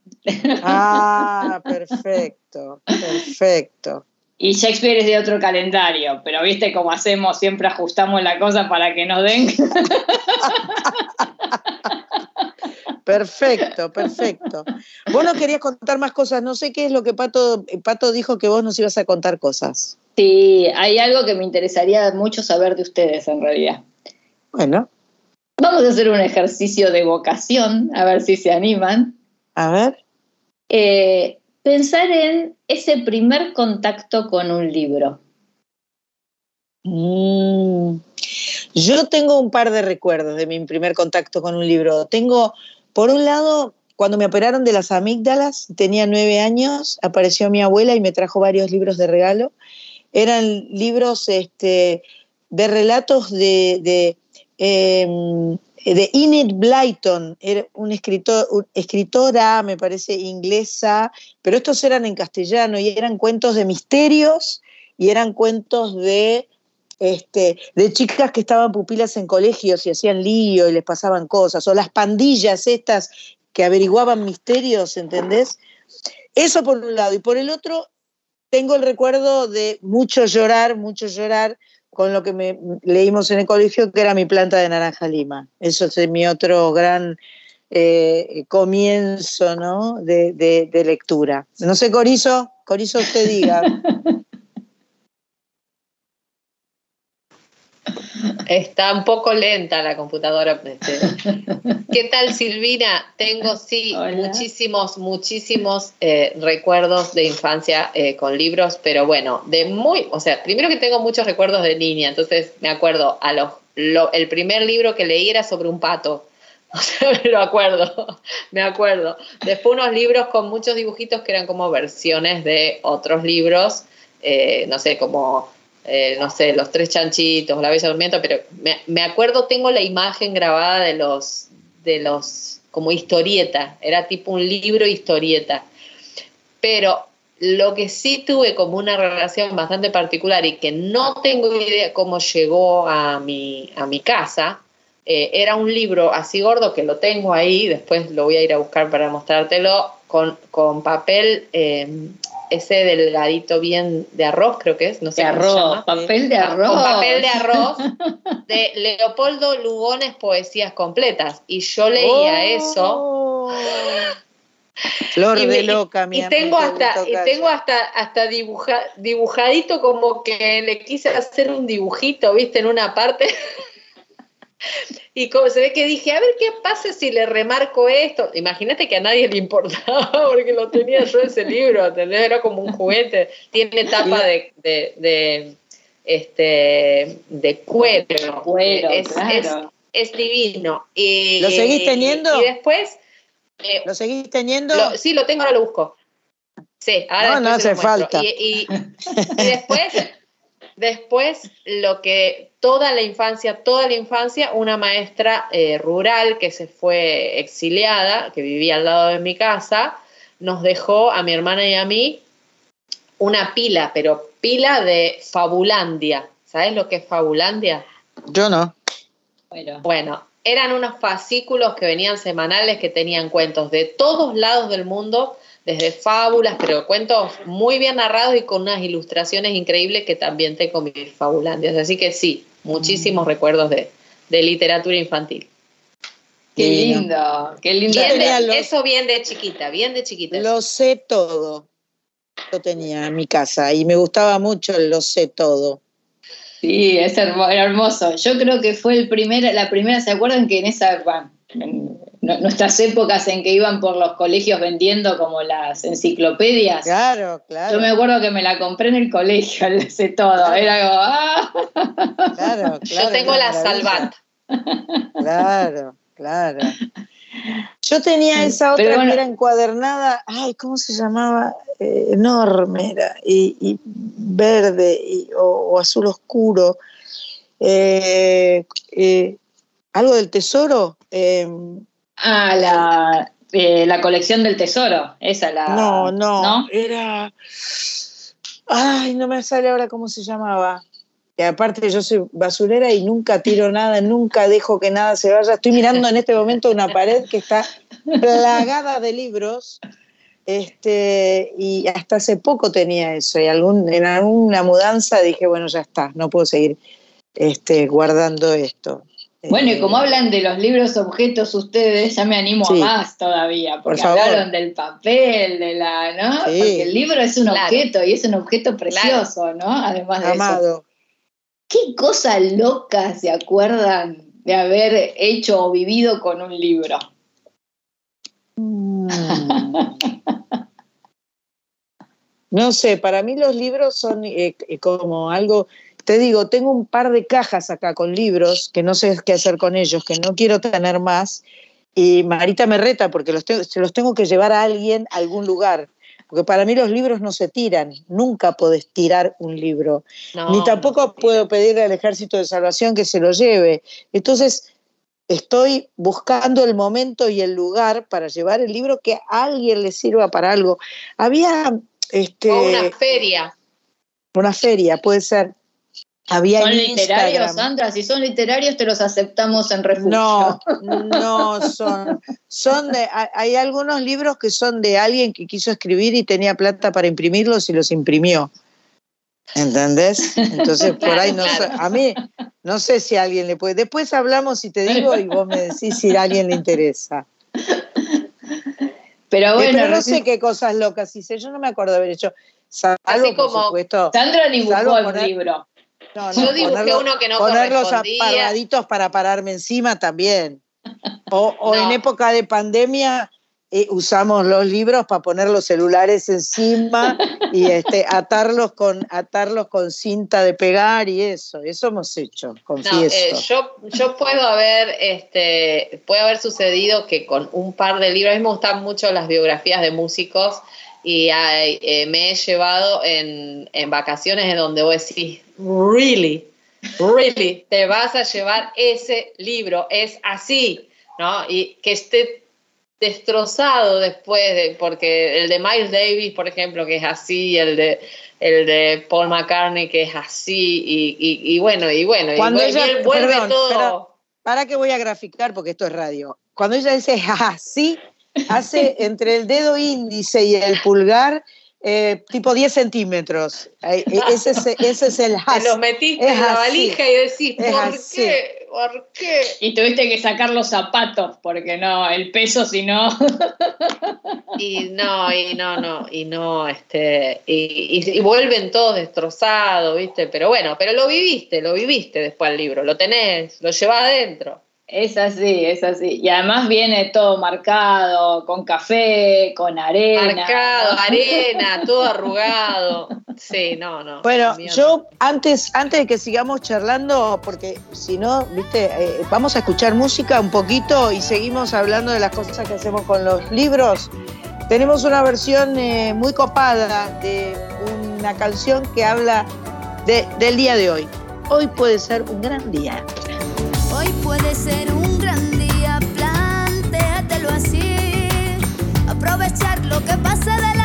Ah, perfecto, perfecto.
Y Shakespeare es de otro calendario, pero viste cómo hacemos, siempre ajustamos la cosa para que nos den.
Perfecto, perfecto. Vos no querías contar más cosas, no sé qué es lo que Pato, Pato dijo que vos nos ibas a contar cosas.
Sí, hay algo que me interesaría mucho saber de ustedes en realidad.
Bueno,
Vamos a hacer un ejercicio de vocación, a ver si se animan.
a ver.
Eh, pensar en ese primer contacto con un libro.
Mm, Yo tengo un par de recuerdos de mi primer contacto con un libro. Tengo, por un lado, cuando me operaron de las amígdalas, tenía nueve años, apareció mi abuela y me trajo varios libros de regalo. Eran libros este, de relatos de, de, em, de Enid Blyton, era un escritor, escritora, me parece, inglesa, pero estos eran en castellano y eran cuentos de misterios y eran cuentos de este, de chicas que estaban pupilas en colegios y hacían lío y les pasaban cosas, o las pandillas estas que averiguaban misterios, ¿entendés? Eso por un lado. Y por el otro, tengo el recuerdo de mucho llorar, mucho llorar con lo que me leímos en el colegio, que era mi planta de naranja lima. Eso es mi otro gran eh, comienzo ¿no? de, de- de lectura. No sé, Corizo, Corizo, usted diga.
Está un poco lenta la computadora. este. ¿Qué tal, Silvina? Tengo, sí, muchísimos, muchísimos eh, recuerdos de infancia eh, con libros, pero bueno, de muy, o sea, primero que tengo muchos recuerdos de niña, entonces me acuerdo, a los, lo- el primer libro que leí era sobre un pato. O sea, me lo acuerdo, me acuerdo. Después unos libros con muchos dibujitos que eran como versiones de otros libros, eh, no sé, como eh, no sé, los tres chanchitos, la bella durmiente, pero me, me acuerdo, tengo la imagen grabada de los, de los, como historieta, era tipo un libro historieta. Pero lo que sí tuve como una relación bastante particular y que no tengo idea cómo llegó a mi, a mi casa, eh, era un libro así gordo que lo tengo ahí, después lo voy a ir a buscar para mostrártelo, con, con papel eh, ese delgadito bien de arroz, creo que es, no sé
De
cómo se
arroz,
llama.
papel de arroz.
Con papel de arroz de Leopoldo Lugones Poesías Completas. Y yo leía eso.
Flor
Y
de
me-
loca, mi
y tengo
amiga,
hasta, y tengo hasta, hasta dibuja- dibujadito como que le quise hacer un dibujito, viste, en una parte. Y como se ve que dije, a ver qué pasa si le remarco esto. Imagínate que a nadie le importaba porque lo tenía yo ese libro, ¿entendés? Era como un juguete. Tiene tapa de, de, de, este, de cuero.
Cuero,
es,
claro.
es, es divino. Y,
¿Lo seguís teniendo?
Y después... eh,
¿Lo seguís teniendo?
lo- sí, lo tengo, ahora lo busco. Sí, ahora
No, no hace falta.
Y, y- y después, después, lo que toda la infancia, toda la infancia, una maestra eh, rural que se fue exiliada, que vivía al lado de mi casa, nos dejó a mi hermana y a mí una pila, pero pila de Fabulandia. ¿Sabes lo que es Fabulandia?
Yo no.
Bueno, eran unos fascículos que venían semanales que tenían cuentos de todos lados del mundo, desde fábulas, pero cuentos muy bien narrados y con unas ilustraciones increíbles que también tengo mis fabulandias. Así que sí, muchísimos recuerdos de, de literatura infantil.
Qué lindo, qué lindo.
Bien de-
tenía los-
Eso bien de chiquita, bien de chiquita.
Lo sé todo. Lo tenía en mi casa y me gustaba mucho el lo sé todo.
Sí, es hermoso. Yo creo que fue el primer, la primera, ¿se acuerdan que en esa, bueno, en nuestras épocas en que iban por los colegios vendiendo como las enciclopedias?
Claro, claro.
Yo me acuerdo que me la compré en el colegio, lo sé todo. Era como, ¡ah!
Claro,
Yo
claro,
tengo
qué
la. Salvat.
Claro, claro. Yo tenía esa otra
bueno.
que era encuadernada, ay, ¿cómo se llamaba? Eh, enorme era, y, y verde y- o, o azul oscuro. Eh, eh, ¿Algo del tesoro? Eh,
Ah, la, eh, la colección del tesoro, esa la...
no, no,
¿no?
era... Ay, no me sale ahora cómo se llamaba. Y aparte yo soy basurera y nunca tiro nada, nunca dejo que nada se vaya. Estoy mirando en este momento una pared que está plagada de libros. Este, y hasta hace poco tenía eso. Y algún, en alguna mudanza dije, bueno, ya está, no puedo seguir este, guardando esto.
Bueno, y como hablan de los libros objetos ustedes, ya me animo
Sí.
a más todavía, porque
Por
hablaron del papel, de la, ¿no?
Sí.
Porque el libro es un
Claro.
objeto y es un objeto precioso, ¿no? Además de eso.
Amado.
¿Qué cosa loca se acuerdan de haber hecho o vivido con un libro?
No sé, para mí los libros son eh, eh, como algo, te digo, tengo un par de cajas acá con libros que no sé qué hacer con ellos, que no quiero tener más. Y Marita me reta porque los tengo, se los tengo que llevar a alguien a algún lugar. Porque para mí los libros no se tiran, nunca podés tirar un libro.
No,
Ni tampoco puedo pedirle al Ejército de Salvación que se lo lleve. Entonces, estoy buscando el momento y el lugar para llevar el libro que a alguien le sirva para algo. Había este,
O una feria.
una feria, puede ser. Había
¿Son literarios. Sandra? Si son literarios, te los aceptamos en refugio.
No, no son. Son de, hay- algunos libros que son de alguien que quiso escribir y tenía plata para imprimirlos y los imprimió. ¿Entendés? Entonces, por ahí no sé. A mí, no sé si a alguien le puede. Después hablamos y te digo y vos me decís si a alguien le interesa.
Pero
Eh,
bueno,
pero no sé qué cosas locas hice. Yo no me acuerdo de haber hecho. Salvo,
Así
por
como
supuesto.
Sandra dibujó el
poner-
libro.
No,
Yo dibujé
ponerlo-
uno que no
ponerlos aparaditos para pararme encima también. O, o
No.
en época de pandemia eh, usamos los libros para poner los celulares encima y este, atarlos con atarlos con cinta de pegar y eso. Eso hemos hecho,
No,
confieso.
eh, yo, yo puedo haber, este, puede haber sucedido que con un par de libros, a mí me gustan mucho las biografías de músicos y hay, eh, me he llevado en, en vacaciones en donde vos decís, really, really, te vas a llevar ese libro, es así, ¿no? Y que esté destrozado después, de, porque el de Miles Davis, por ejemplo, que es así, el de el de Paul McCartney, que es así, y, y- y bueno, y bueno,
Cuando ella-
y él vuelve
perdón,
todo.
pero- Para que voy a graficar porque esto es radio. Cuando ella dice así, hace entre el dedo índice y el pulgar eh, tipo 10 centímetros. Eh, Ese es, ese es el
Te
has.
los metiste
Es
en la
así.
valija y decís,
Es
¿por
así.
qué? ¿Por qué?
Y tuviste que sacar los zapatos, porque no, el peso si no.
Y no, y no, no, y no, este, y, y- y vuelven todos destrozados, ¿viste? Pero bueno, pero lo viviste, lo viviste después el libro, lo tenés, lo llevás adentro.
Es así, es así. Y además viene todo marcado, con café, con arena.
Marcado, arena, todo arrugado. Sí, no, no.
Bueno, yo antes, antes de que sigamos charlando, porque si no, viste, Eh, vamos a escuchar música un poquito y seguimos hablando de las cosas que hacemos con los libros. Tenemos una versión eh, muy copada de una canción que habla de- del día de hoy. Hoy puede ser un gran día.
Hoy puede ser un gran día, plantéatelo así. Aprovechar lo que pase de largo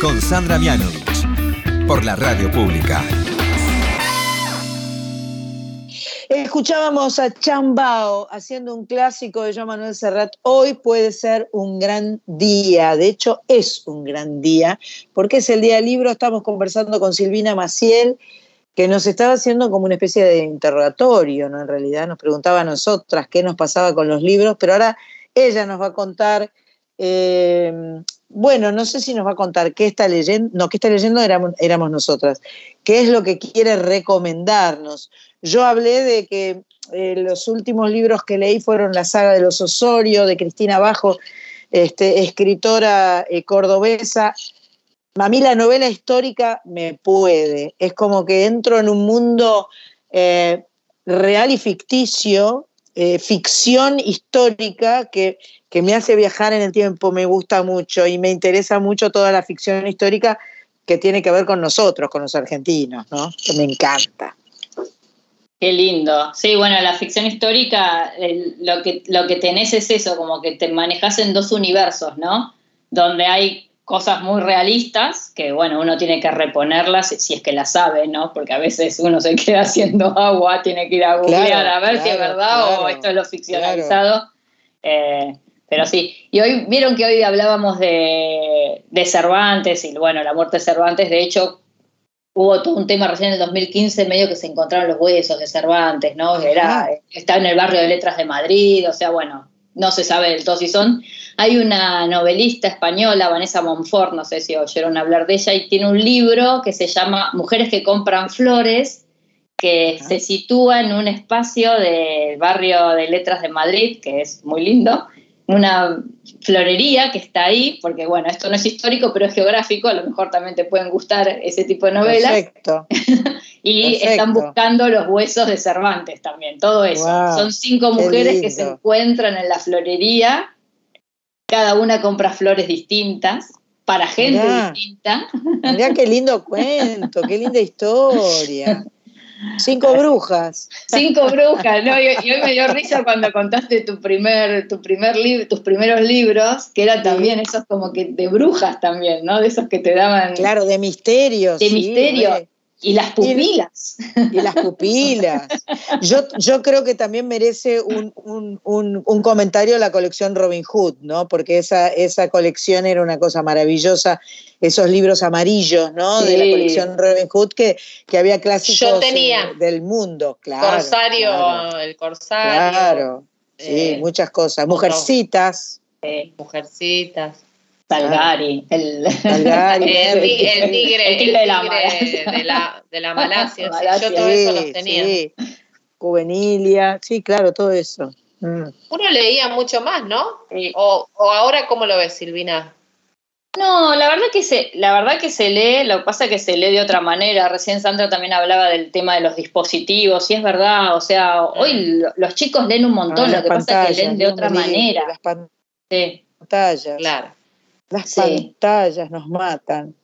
Con
Sandra Mianovich. Por la radio pública.
Escuchábamos a Chambao haciendo un clásico de Joan Manuel Serrat. Hoy puede ser un gran día, de hecho es un gran día, porque es el día del libro. Estamos conversando con Silvina Maciel, que nos estaba haciendo como una especie de interrogatorio, ¿no? En realidad nos preguntaba a nosotras qué nos pasaba con los libros, pero ahora ella nos va a contar, eh, bueno, no sé si nos va a contar qué está leyendo, no, qué está leyendo éramos, éramos nosotras, qué es lo que quiere recomendarnos. Yo hablé de que eh, los últimos libros que leí fueron la saga de los Osorio, de Cristina Bajo, este, escritora eh, cordobesa. A mí la novela histórica me puede, es como que entro en un mundo eh, real y ficticio, ficción histórica que, que me hace viajar en el tiempo, me gusta mucho y me interesa mucho toda la ficción histórica que tiene que ver con nosotros, con los argentinos, ¿no? Que me encanta.
Qué lindo. Sí, bueno, la ficción histórica, el- lo, que, lo que tenés es eso, como que te manejas en dos universos, ¿no? Donde hay cosas muy realistas, que bueno, uno tiene que reponerlas si es que las sabe, ¿no? Porque a veces uno se queda haciendo agua, tiene que ir a googlear
Claro,
a ver si es
claro,
verdad o esto es lo ficcionalizado. Eh, pero sí, y hoy vieron que hoy hablábamos de, de Cervantes y bueno, la muerte de Cervantes, de hecho, hubo todo un tema recién en el 2015, medio que se encontraron los huesos de Cervantes, ¿no? Era, está en el barrio de Letras de Madrid, o sea, bueno, no se sabe del todo si son. Hay una novelista española, Vanessa Monfort, no sé si oyeron hablar de ella, y tiene un libro que se llama Mujeres que compran flores, que se sitúa en un espacio del barrio de Letras de Madrid, que es muy lindo, una florería que está ahí, porque bueno, esto no es histórico, pero es geográfico, a lo mejor también te pueden gustar ese tipo de novelas.
Perfecto.
Y
Perfecto.
están buscando los huesos de Cervantes también, todo eso.
Wow,
Son cinco mujeres que se encuentran en la florería, cada una compra flores distintas, para gente
Mirá.
distinta.
Mirá qué lindo cuento, qué linda historia. Cinco brujas.
Cinco brujas, ¿no? Y, y hoy me dio risa cuando contaste tu primer, tu primer libro, tus primeros libros, que eran también esos como que de brujas también, ¿no? De esos que te daban.
Claro, de misterio.
De
sí,
misterio.
re.
Y las pupilas.
Y las pupilas. Yo, yo creo que también merece un, un- un- un comentario la colección Robin Hood, ¿no? Porque esa, esa colección era una cosa maravillosa, esos libros amarillos, ¿no? De la colección Robin Hood que, que había clásicos
Yo tenía.
eh, del mundo, claro.
Corsario,
claro,
el Corsario.
Claro, sí,
eh,
muchas cosas. Mujercitas.
Mujercitas.
Salgari, el,
Salgari,
el, ti- el tigre,
El tigre de la
de la, de la Malasia. sí, yo todo eso los tenía.
sí. Juvenilia, sí, claro, todo eso. Mm.
Uno leía mucho más, ¿no? O, o ahora, ¿cómo lo ves, Silvina?
No, la verdad que se, la verdad que se lee, lo que pasa es que se lee de otra manera. Recién Sandra también hablaba del tema de los dispositivos, y es verdad, o sea, hoy lo- los chicos leen un montón,
Ah,
lo que pasa es que leen de otra manera.
Las pan-
Sí,
pantallas.
Claro.
Las
Sí.
pantallas nos matan.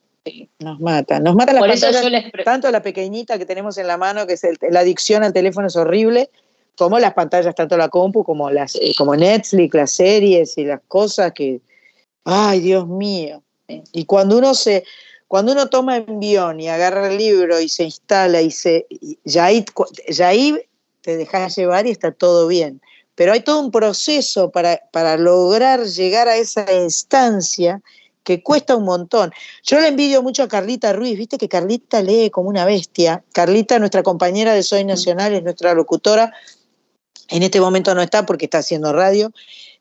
Nos matan. Nos matan las
Por
pantallas.
les
Tanto la pequeñita que tenemos en la mano, que es el- la adicción al teléfono es horrible, como las pantallas, tanto la compu como las como Netflix, las series y las cosas que. Ay, Dios mío. Y cuando uno se. Cuando uno toma envión y agarra el libro y se instala y se. y ya, ahí, ya ahí te dejas llevar y está todo bien. Pero hay todo un proceso para, para lograr llegar a esa instancia que cuesta un montón. Yo le envidio mucho a Carlita Ruiz, viste que Carlita lee como una bestia. Carlita, nuestra compañera de Soy Nacional, es nuestra locutora. En este momento no está porque está haciendo radio,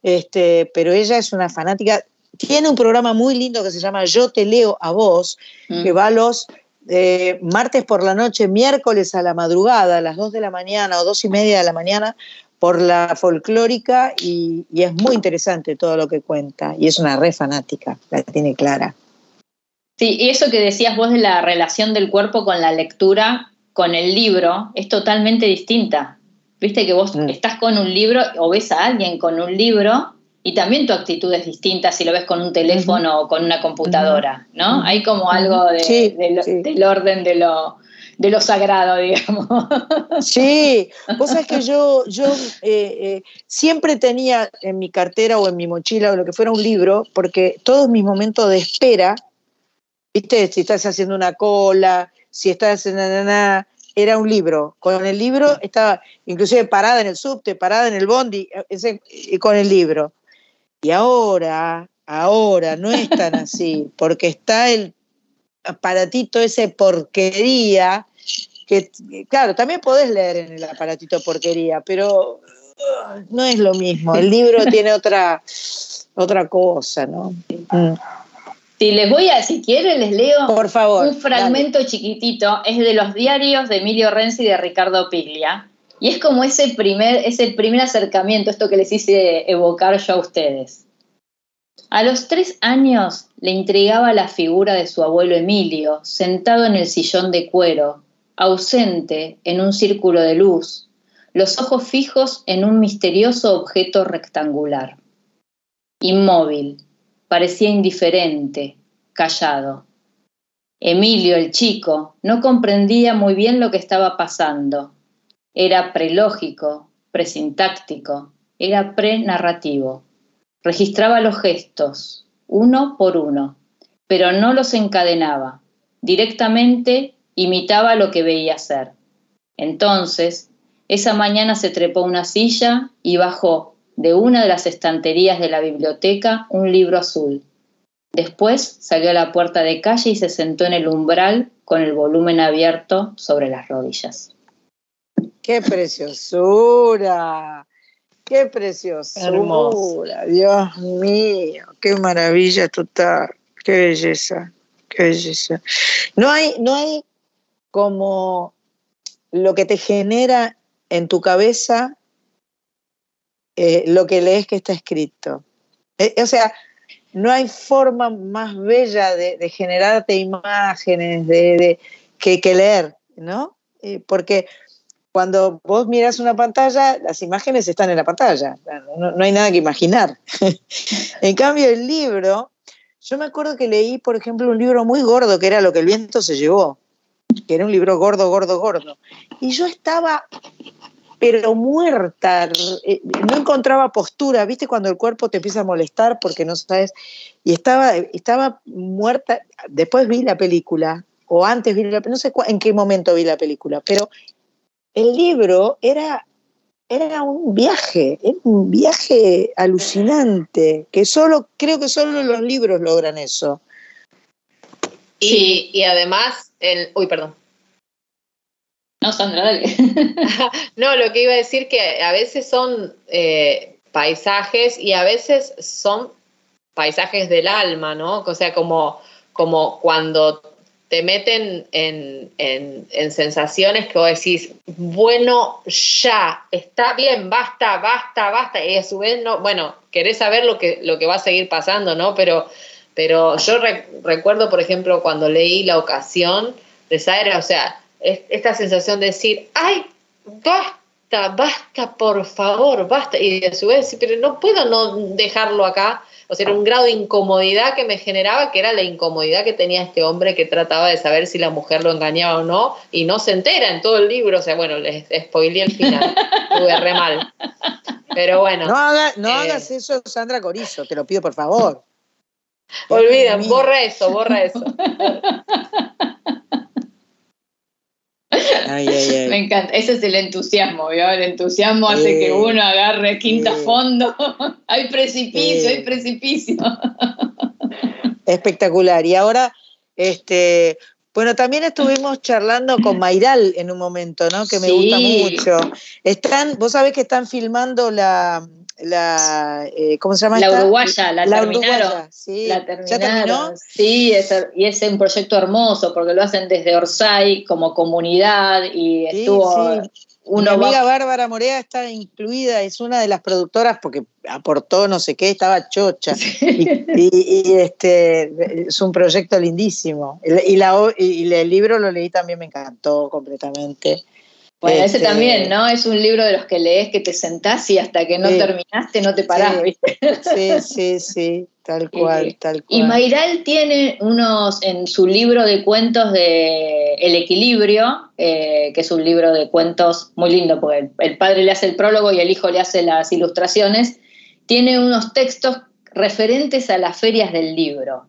este, pero ella es una fanática. Tiene un programa muy lindo que se llama Yo te leo a vos, que va los eh, martes por la noche, miércoles a la madrugada, a las 2 de la mañana o dos y media de la mañana, por la folclórica y, y es muy interesante todo lo que cuenta. Y es una re fanática, la tiene clara.
Sí, y eso que decías vos de la relación del cuerpo con la lectura, con el libro, es totalmente distinta. Viste que vos
Mm.
estás con un libro o ves a alguien con un libro y también tu actitud es distinta si lo ves con un teléfono o con una computadora, ¿no? Hay como algo de-
Sí,
de lo- del orden de lo... de lo sagrado, digamos.
Sí, vos sabés que yo, yo eh, eh, siempre tenía en mi cartera o en mi mochila o lo que fuera un libro, porque todos mis momentos de espera, viste, si estás haciendo una cola, si estás en nada, era un libro. Con el libro estaba, inclusive parada en el subte, parada en el bondi, ese, con el libro. Y ahora, ahora no es tan así, porque está el aparatito ese porquería, que claro, también podés leer en el aparatito porquería, pero uh, no es lo mismo. El libro tiene otra, otra cosa, ¿no? Mm.
Si les voy a, si quieren, les leo
Por favor,
un fragmento chiquitito, es de los diarios de Emilio Renzi y de Ricardo Piglia. Y es como ese primer, ese primer acercamiento, esto que les hice evocar yo a ustedes. A los tres años le intrigaba la figura de su abuelo Emilio, sentado en el sillón de cuero, ausente en un círculo de luz, los ojos fijos en un misterioso objeto rectangular. Inmóvil, parecía indiferente, callado. Emilio, el chico, no comprendía muy bien lo que estaba pasando. Era prelógico, presintáctico, era prenarrativo. Registraba los gestos, uno por uno, pero no los encadenaba. Directamente imitaba lo que veía hacer. Entonces, esa mañana se trepó una silla y bajó de una de las estanterías de la biblioteca un libro azul. Después salió a la puerta de calle y se sentó en el umbral con el volumen abierto sobre las rodillas.
¡Qué preciosura! ¡Qué preciosura!
Hermoso.
Dios mío, qué maravilla total, qué belleza, qué belleza. No hay, no hay como lo que te genera en tu cabeza eh, lo que lees que está escrito. Eh, o sea, no hay forma más bella de, de generarte imágenes de, de- que, que leer, ¿no? Eh, porque cuando vos miras una pantalla, las imágenes están en la pantalla, no, no hay nada que imaginar. en cambio, el libro, yo me acuerdo que leí, por ejemplo, un libro muy gordo que era Lo que el viento se llevó, que era un libro gordo, gordo, gordo. Y yo estaba pero muerta, eh, no encontraba postura, ¿viste? Cuando el cuerpo te empieza a molestar porque no sabes, y estaba, estaba muerta, después vi la película, o antes vi la no sé en qué momento vi la película, pero el libro era, era un viaje, era un viaje alucinante, que solo, creo que solo los libros logran eso.
Y, y además, el, uy, perdón.
No, Sandra, dale.
No, lo que iba a decir que a veces son eh, paisajes y a veces son paisajes del alma, ¿no? O sea, como, como cuando te meten en, en- en sensaciones que vos decís, bueno, ya, está bien, basta, basta, basta, y a su vez no, bueno, querés saber lo que, lo que va a seguir pasando, ¿no? Pero, pero yo re- recuerdo, por ejemplo, cuando leí La Ocasión de Saera, o sea, es- esta sensación de decir, ay, basta, basta, por favor, basta. Y a su vez, pero no puedo no dejarlo acá. O sea, era un grado de incomodidad que me generaba, que era la incomodidad que tenía este hombre que trataba de saber si la mujer lo engañaba o no, y no se entera en todo el libro. O sea, bueno, les spoileé el final. Estuve re mal. Pero bueno.
No, haga- no
eh,
hagas eso, Sandra Corizo, te lo pido por favor.
Olviden, borra eso, borra eso.
Ay, ay, ay.
Me encanta, ese es el entusiasmo, ¿vio? El entusiasmo hace que uno agarre quinta
Sí.
fondo. hay precipicio, hay precipicio.
Espectacular. Y ahora, este, bueno, también estuvimos charlando con Mayral en un momento, ¿no? Que me
Sí.
gusta mucho. Están, vos sabés que están filmando la, la eh, ¿cómo se llama?
La
esta?
uruguaya, la, terminaron.
uruguaya, sí.
La
¿Ya
terminaron.
terminó?
Sí, es, y es un proyecto hermoso porque lo hacen desde Orsay como comunidad y
Sí,
estuvo
sí.
uno
Mi amiga
va-
Bárbara Morea está incluida, es una de las productoras porque aportó no sé qué, estaba chocha. Y, y- y, este, es un proyecto lindísimo. Y, la- y la- y el libro lo leí también, me encantó completamente.
Bueno, ese
Este,
también, ¿no? Es un libro de los que lees que te sentás y hasta que no
Sí.
terminaste no te parás,
Sí.
¿viste?
Sí, sí, sí, tal cual, tal cual.
Y Mayral tiene unos, en su libro de cuentos de El Equilibrio, eh, que es un libro de cuentos muy lindo, porque el, el padre le hace el prólogo y el hijo le hace las ilustraciones, tiene unos textos referentes a las ferias del libro.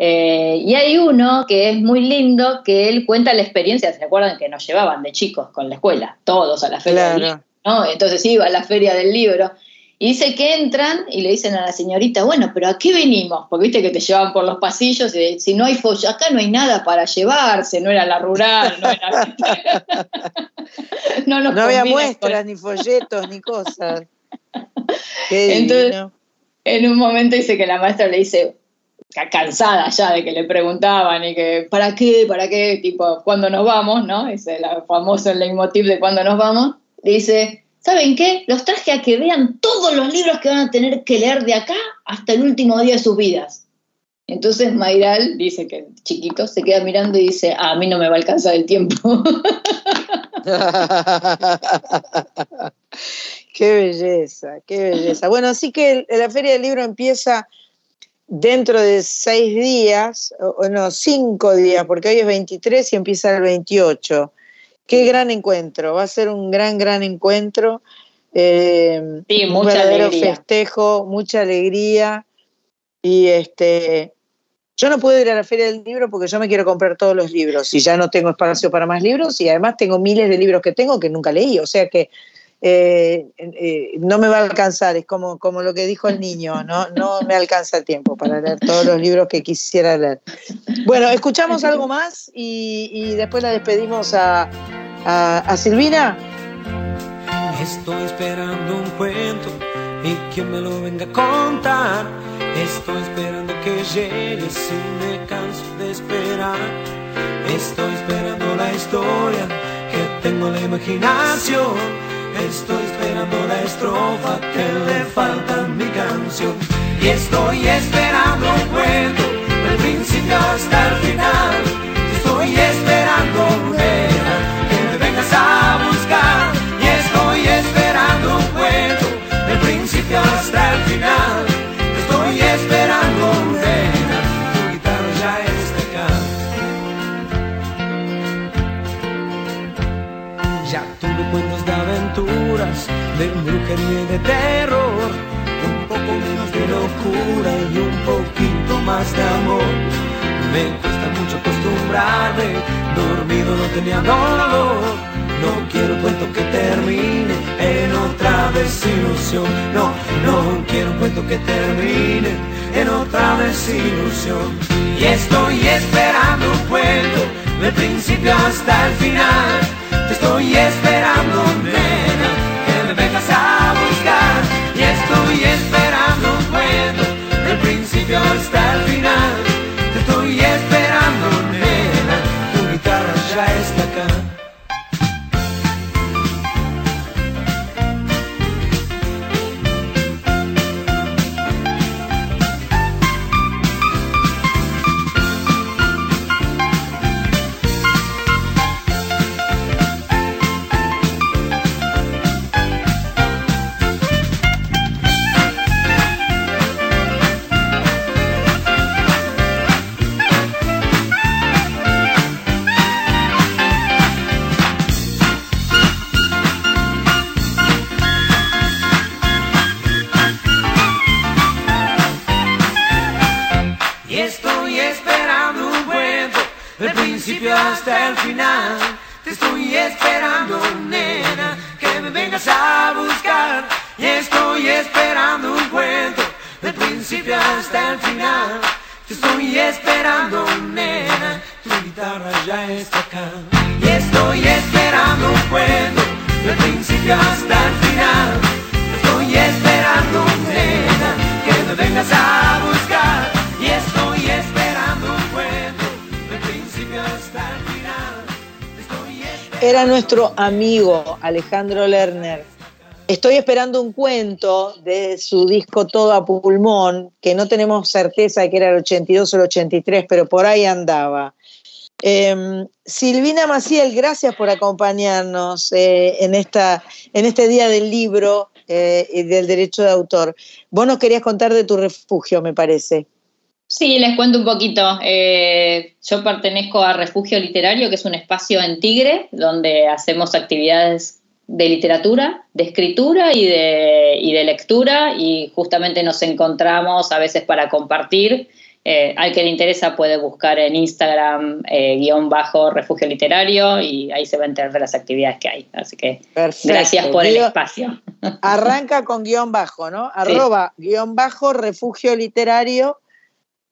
Eh, y hay uno que es muy lindo, que él cuenta la experiencia, ¿se acuerdan que nos llevaban de chicos con la escuela? Todos a la feria del libro, ¿no? Entonces iba a la feria del libro. Y dice que entran y le dicen a la señorita, bueno, pero ¿a qué venimos? Porque viste que te llevaban por los pasillos y si no hay fo- acá no hay nada para llevarse, no era la rural, no era... no,
había muestras, ni folletos, ni cosas. Qué
Entonces, en un momento dice que la maestra le dice, cansada ya de que le preguntaban y que, ¿para qué? ¿Para qué? Tipo, ¿cuándo nos vamos? ¿No? Ese la famoso leitmotiv de cuándo nos vamos. Dice, ¿saben qué? Los traje a que vean todos los libros que van a tener que leer de acá hasta el último día de sus vidas. Entonces Mayral dice que chiquito se queda mirando y dice, "Ah, a mí no me va a alcanzar el tiempo.
qué belleza, qué belleza. Bueno, así que el- la Feria del Libro empieza dentro de seis días, o no, cinco días, porque hoy es 23 y empieza el 28. Qué gran encuentro, va a ser un gran, gran encuentro. eh,
Sí,
un
mucha
verdadero
alegría.
festejo, mucha alegría. Y este, yo no puedo ir a la Feria del Libro porque yo me quiero comprar todos los libros y ya no tengo espacio para más libros y además tengo miles de libros que tengo que nunca leí, o sea que eh, eh, no me va a alcanzar, es como, lo que dijo el niño, ¿no? me alcanza el tiempo para leer todos los libros que quisiera leer. Bueno, escuchamos algo más y, después la despedimos a, a, a Silvina.
Estoy esperando un cuento y quien me lo venga a contar. Estoy esperando que llegue si me canso de esperar. Estoy esperando la historia que tengo en la imaginación. Estoy esperando la estrofa que le falta a mi canción. Y estoy esperando un cuento del principio hasta el final. Estoy esperando nena, que de brujería y de terror. Un poco menos de locura y un poquito más de amor. Me cuesta mucho acostumbrarme, dormido no tenía dolor. No quiero cuento que termine en otra desilusión. No, no quiero cuento que termine en otra desilusión. Y estoy esperando un cuento del principio hasta el final. Te estoy esperando, estoy esperando un cuento del principio hasta el final. Te estoy esperando, nena, tu guitarra ya está acá. Estoy esperando un cuento del principio hasta el final. Te estoy esperando, nena, que me vengas a buscar. Y estoy esperando un cuento del principio hasta el final. Te estoy esperando, nena, tu guitarra ya está acá. Y estoy esperando un cuento del principio hasta el final. Te estoy esperando, nena, que me vengas a buscar.
Era nuestro amigo Alejandro Lerner. Estoy esperando un cuento de su disco Todo a Pulmón, que no tenemos certeza de que era el 82 o el 83, pero por ahí andaba. Em, Silvina Maciel, gracias por acompañarnos eh, en, esta, en este día del libro eh, y del derecho de autor. Vos nos querías contar de tu refugio, me parece.
Sí, les cuento un poquito. Eh, yo pertenezco a Refugio Literario, que es un espacio en Tigre, donde hacemos actividades de literatura, de escritura y de, y de lectura, y justamente nos encontramos a veces para compartir eh, al que le interesa puede buscar en Instagram eh, guion bajo refugio literario y ahí se va a enterar de las actividades que hay. Así que gracias por el espacio.
Arranca con guion bajo, ¿no? Arroba guion bajo refugio literario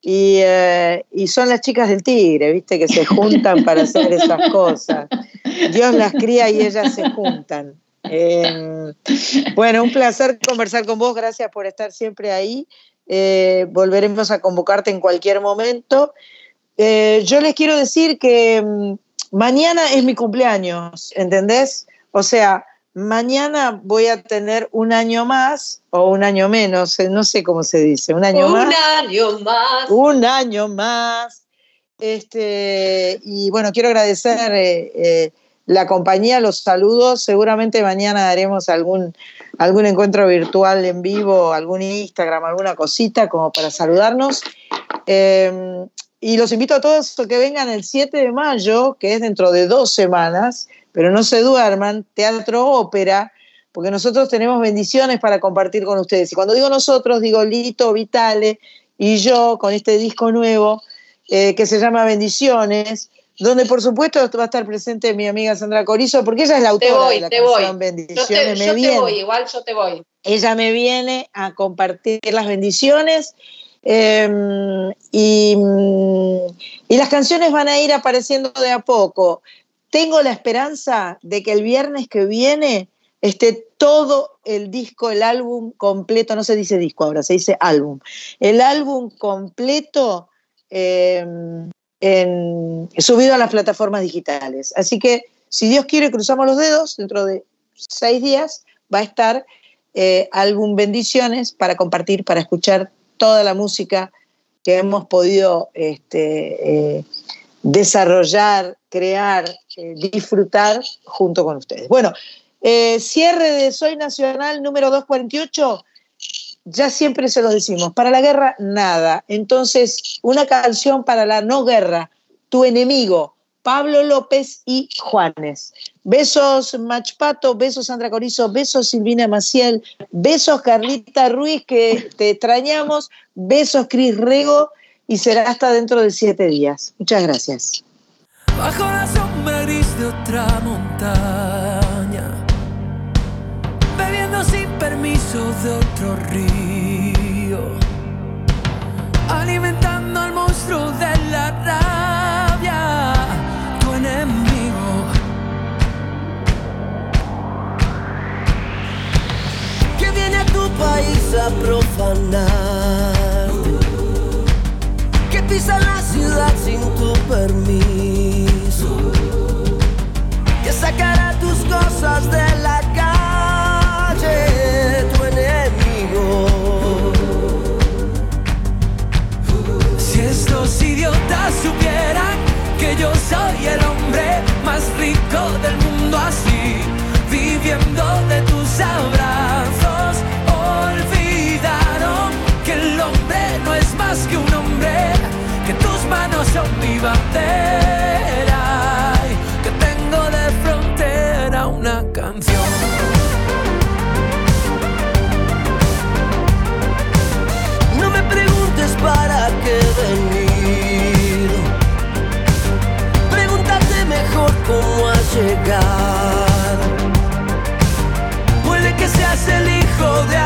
y, eh, y, son las chicas del tigre, ¿viste? Que se juntan para hacer esas cosas. Dios las cría y ellas se juntan. Em, bueno, un placer conversar con vos, gracias por estar siempre ahí eh, volveremos a convocarte en cualquier momento. Eh, yo les quiero decir que mm, mañana es mi cumpleaños, ¿entendés? O sea, mañana voy a tener un año más o un año menos, eh, no sé cómo se dice, un año más.
Un año más.
Un año más. Este, y bueno, quiero agradecer la compañía, los saludos. Seguramente mañana haremos algún algún encuentro virtual en vivo, algún Instagram, alguna cosita como para saludarnos. Eh, y los invito a todos a que vengan el 7 de mayo, que es dentro de dos semanas, pero no se duerman, Teatro Ópera, porque nosotros tenemos bendiciones para compartir con ustedes. Y cuando digo nosotros, digo Lito, Vitale y yo con este disco nuevo eh, que se llama Bendiciones donde por supuesto va a estar presente mi amiga Sandra Corizo, porque ella es la autora de la canción Bendiciones.
Yo, te, voy, igual yo te voy.
Ella me viene a compartir las bendiciones em, y, y las canciones van a ir apareciendo de a poco. Tengo la esperanza de que el viernes que viene esté todo el disco, el álbum completo, no se dice disco ahora, se dice álbum, el álbum completo en, subido a las plataformas digitales. Así que, si Dios quiere, cruzamos los dedos, dentro de seis días va a estar eh, álbum Bendiciones para compartir, para escuchar toda la música que hemos podido este, eh, desarrollar, crear, eh, disfrutar junto con ustedes. Bueno, cierre de Soy Nacional número 248 ya siempre se lo decimos, para la guerra nada. Entonces, una canción para la no guerra, tu enemigo, Pablo López y Juanes. Besos Machpato, besos Sandra Corizo, besos Silvina Maciel, besos Carlita Ruiz, que te extrañamos, besos Cris Rego y será hasta dentro de siete días. Muchas gracias.
Bajo la sombra gris de otra montaña, bebiendo sin permiso de otro río, alimentando al monstruo
de la rabia, tu enemigo.
Que viene a tu país a profanar. De la calle, tu enemigo.
Si estos idiotas supieran que yo soy el hombre más rico
del
mundo así, viviendo de tus abrazos, olvidaron que el hombre no es más que un hombre, que tus manos son mi bandera.
cómo a llegar. Puede que seas el hijo de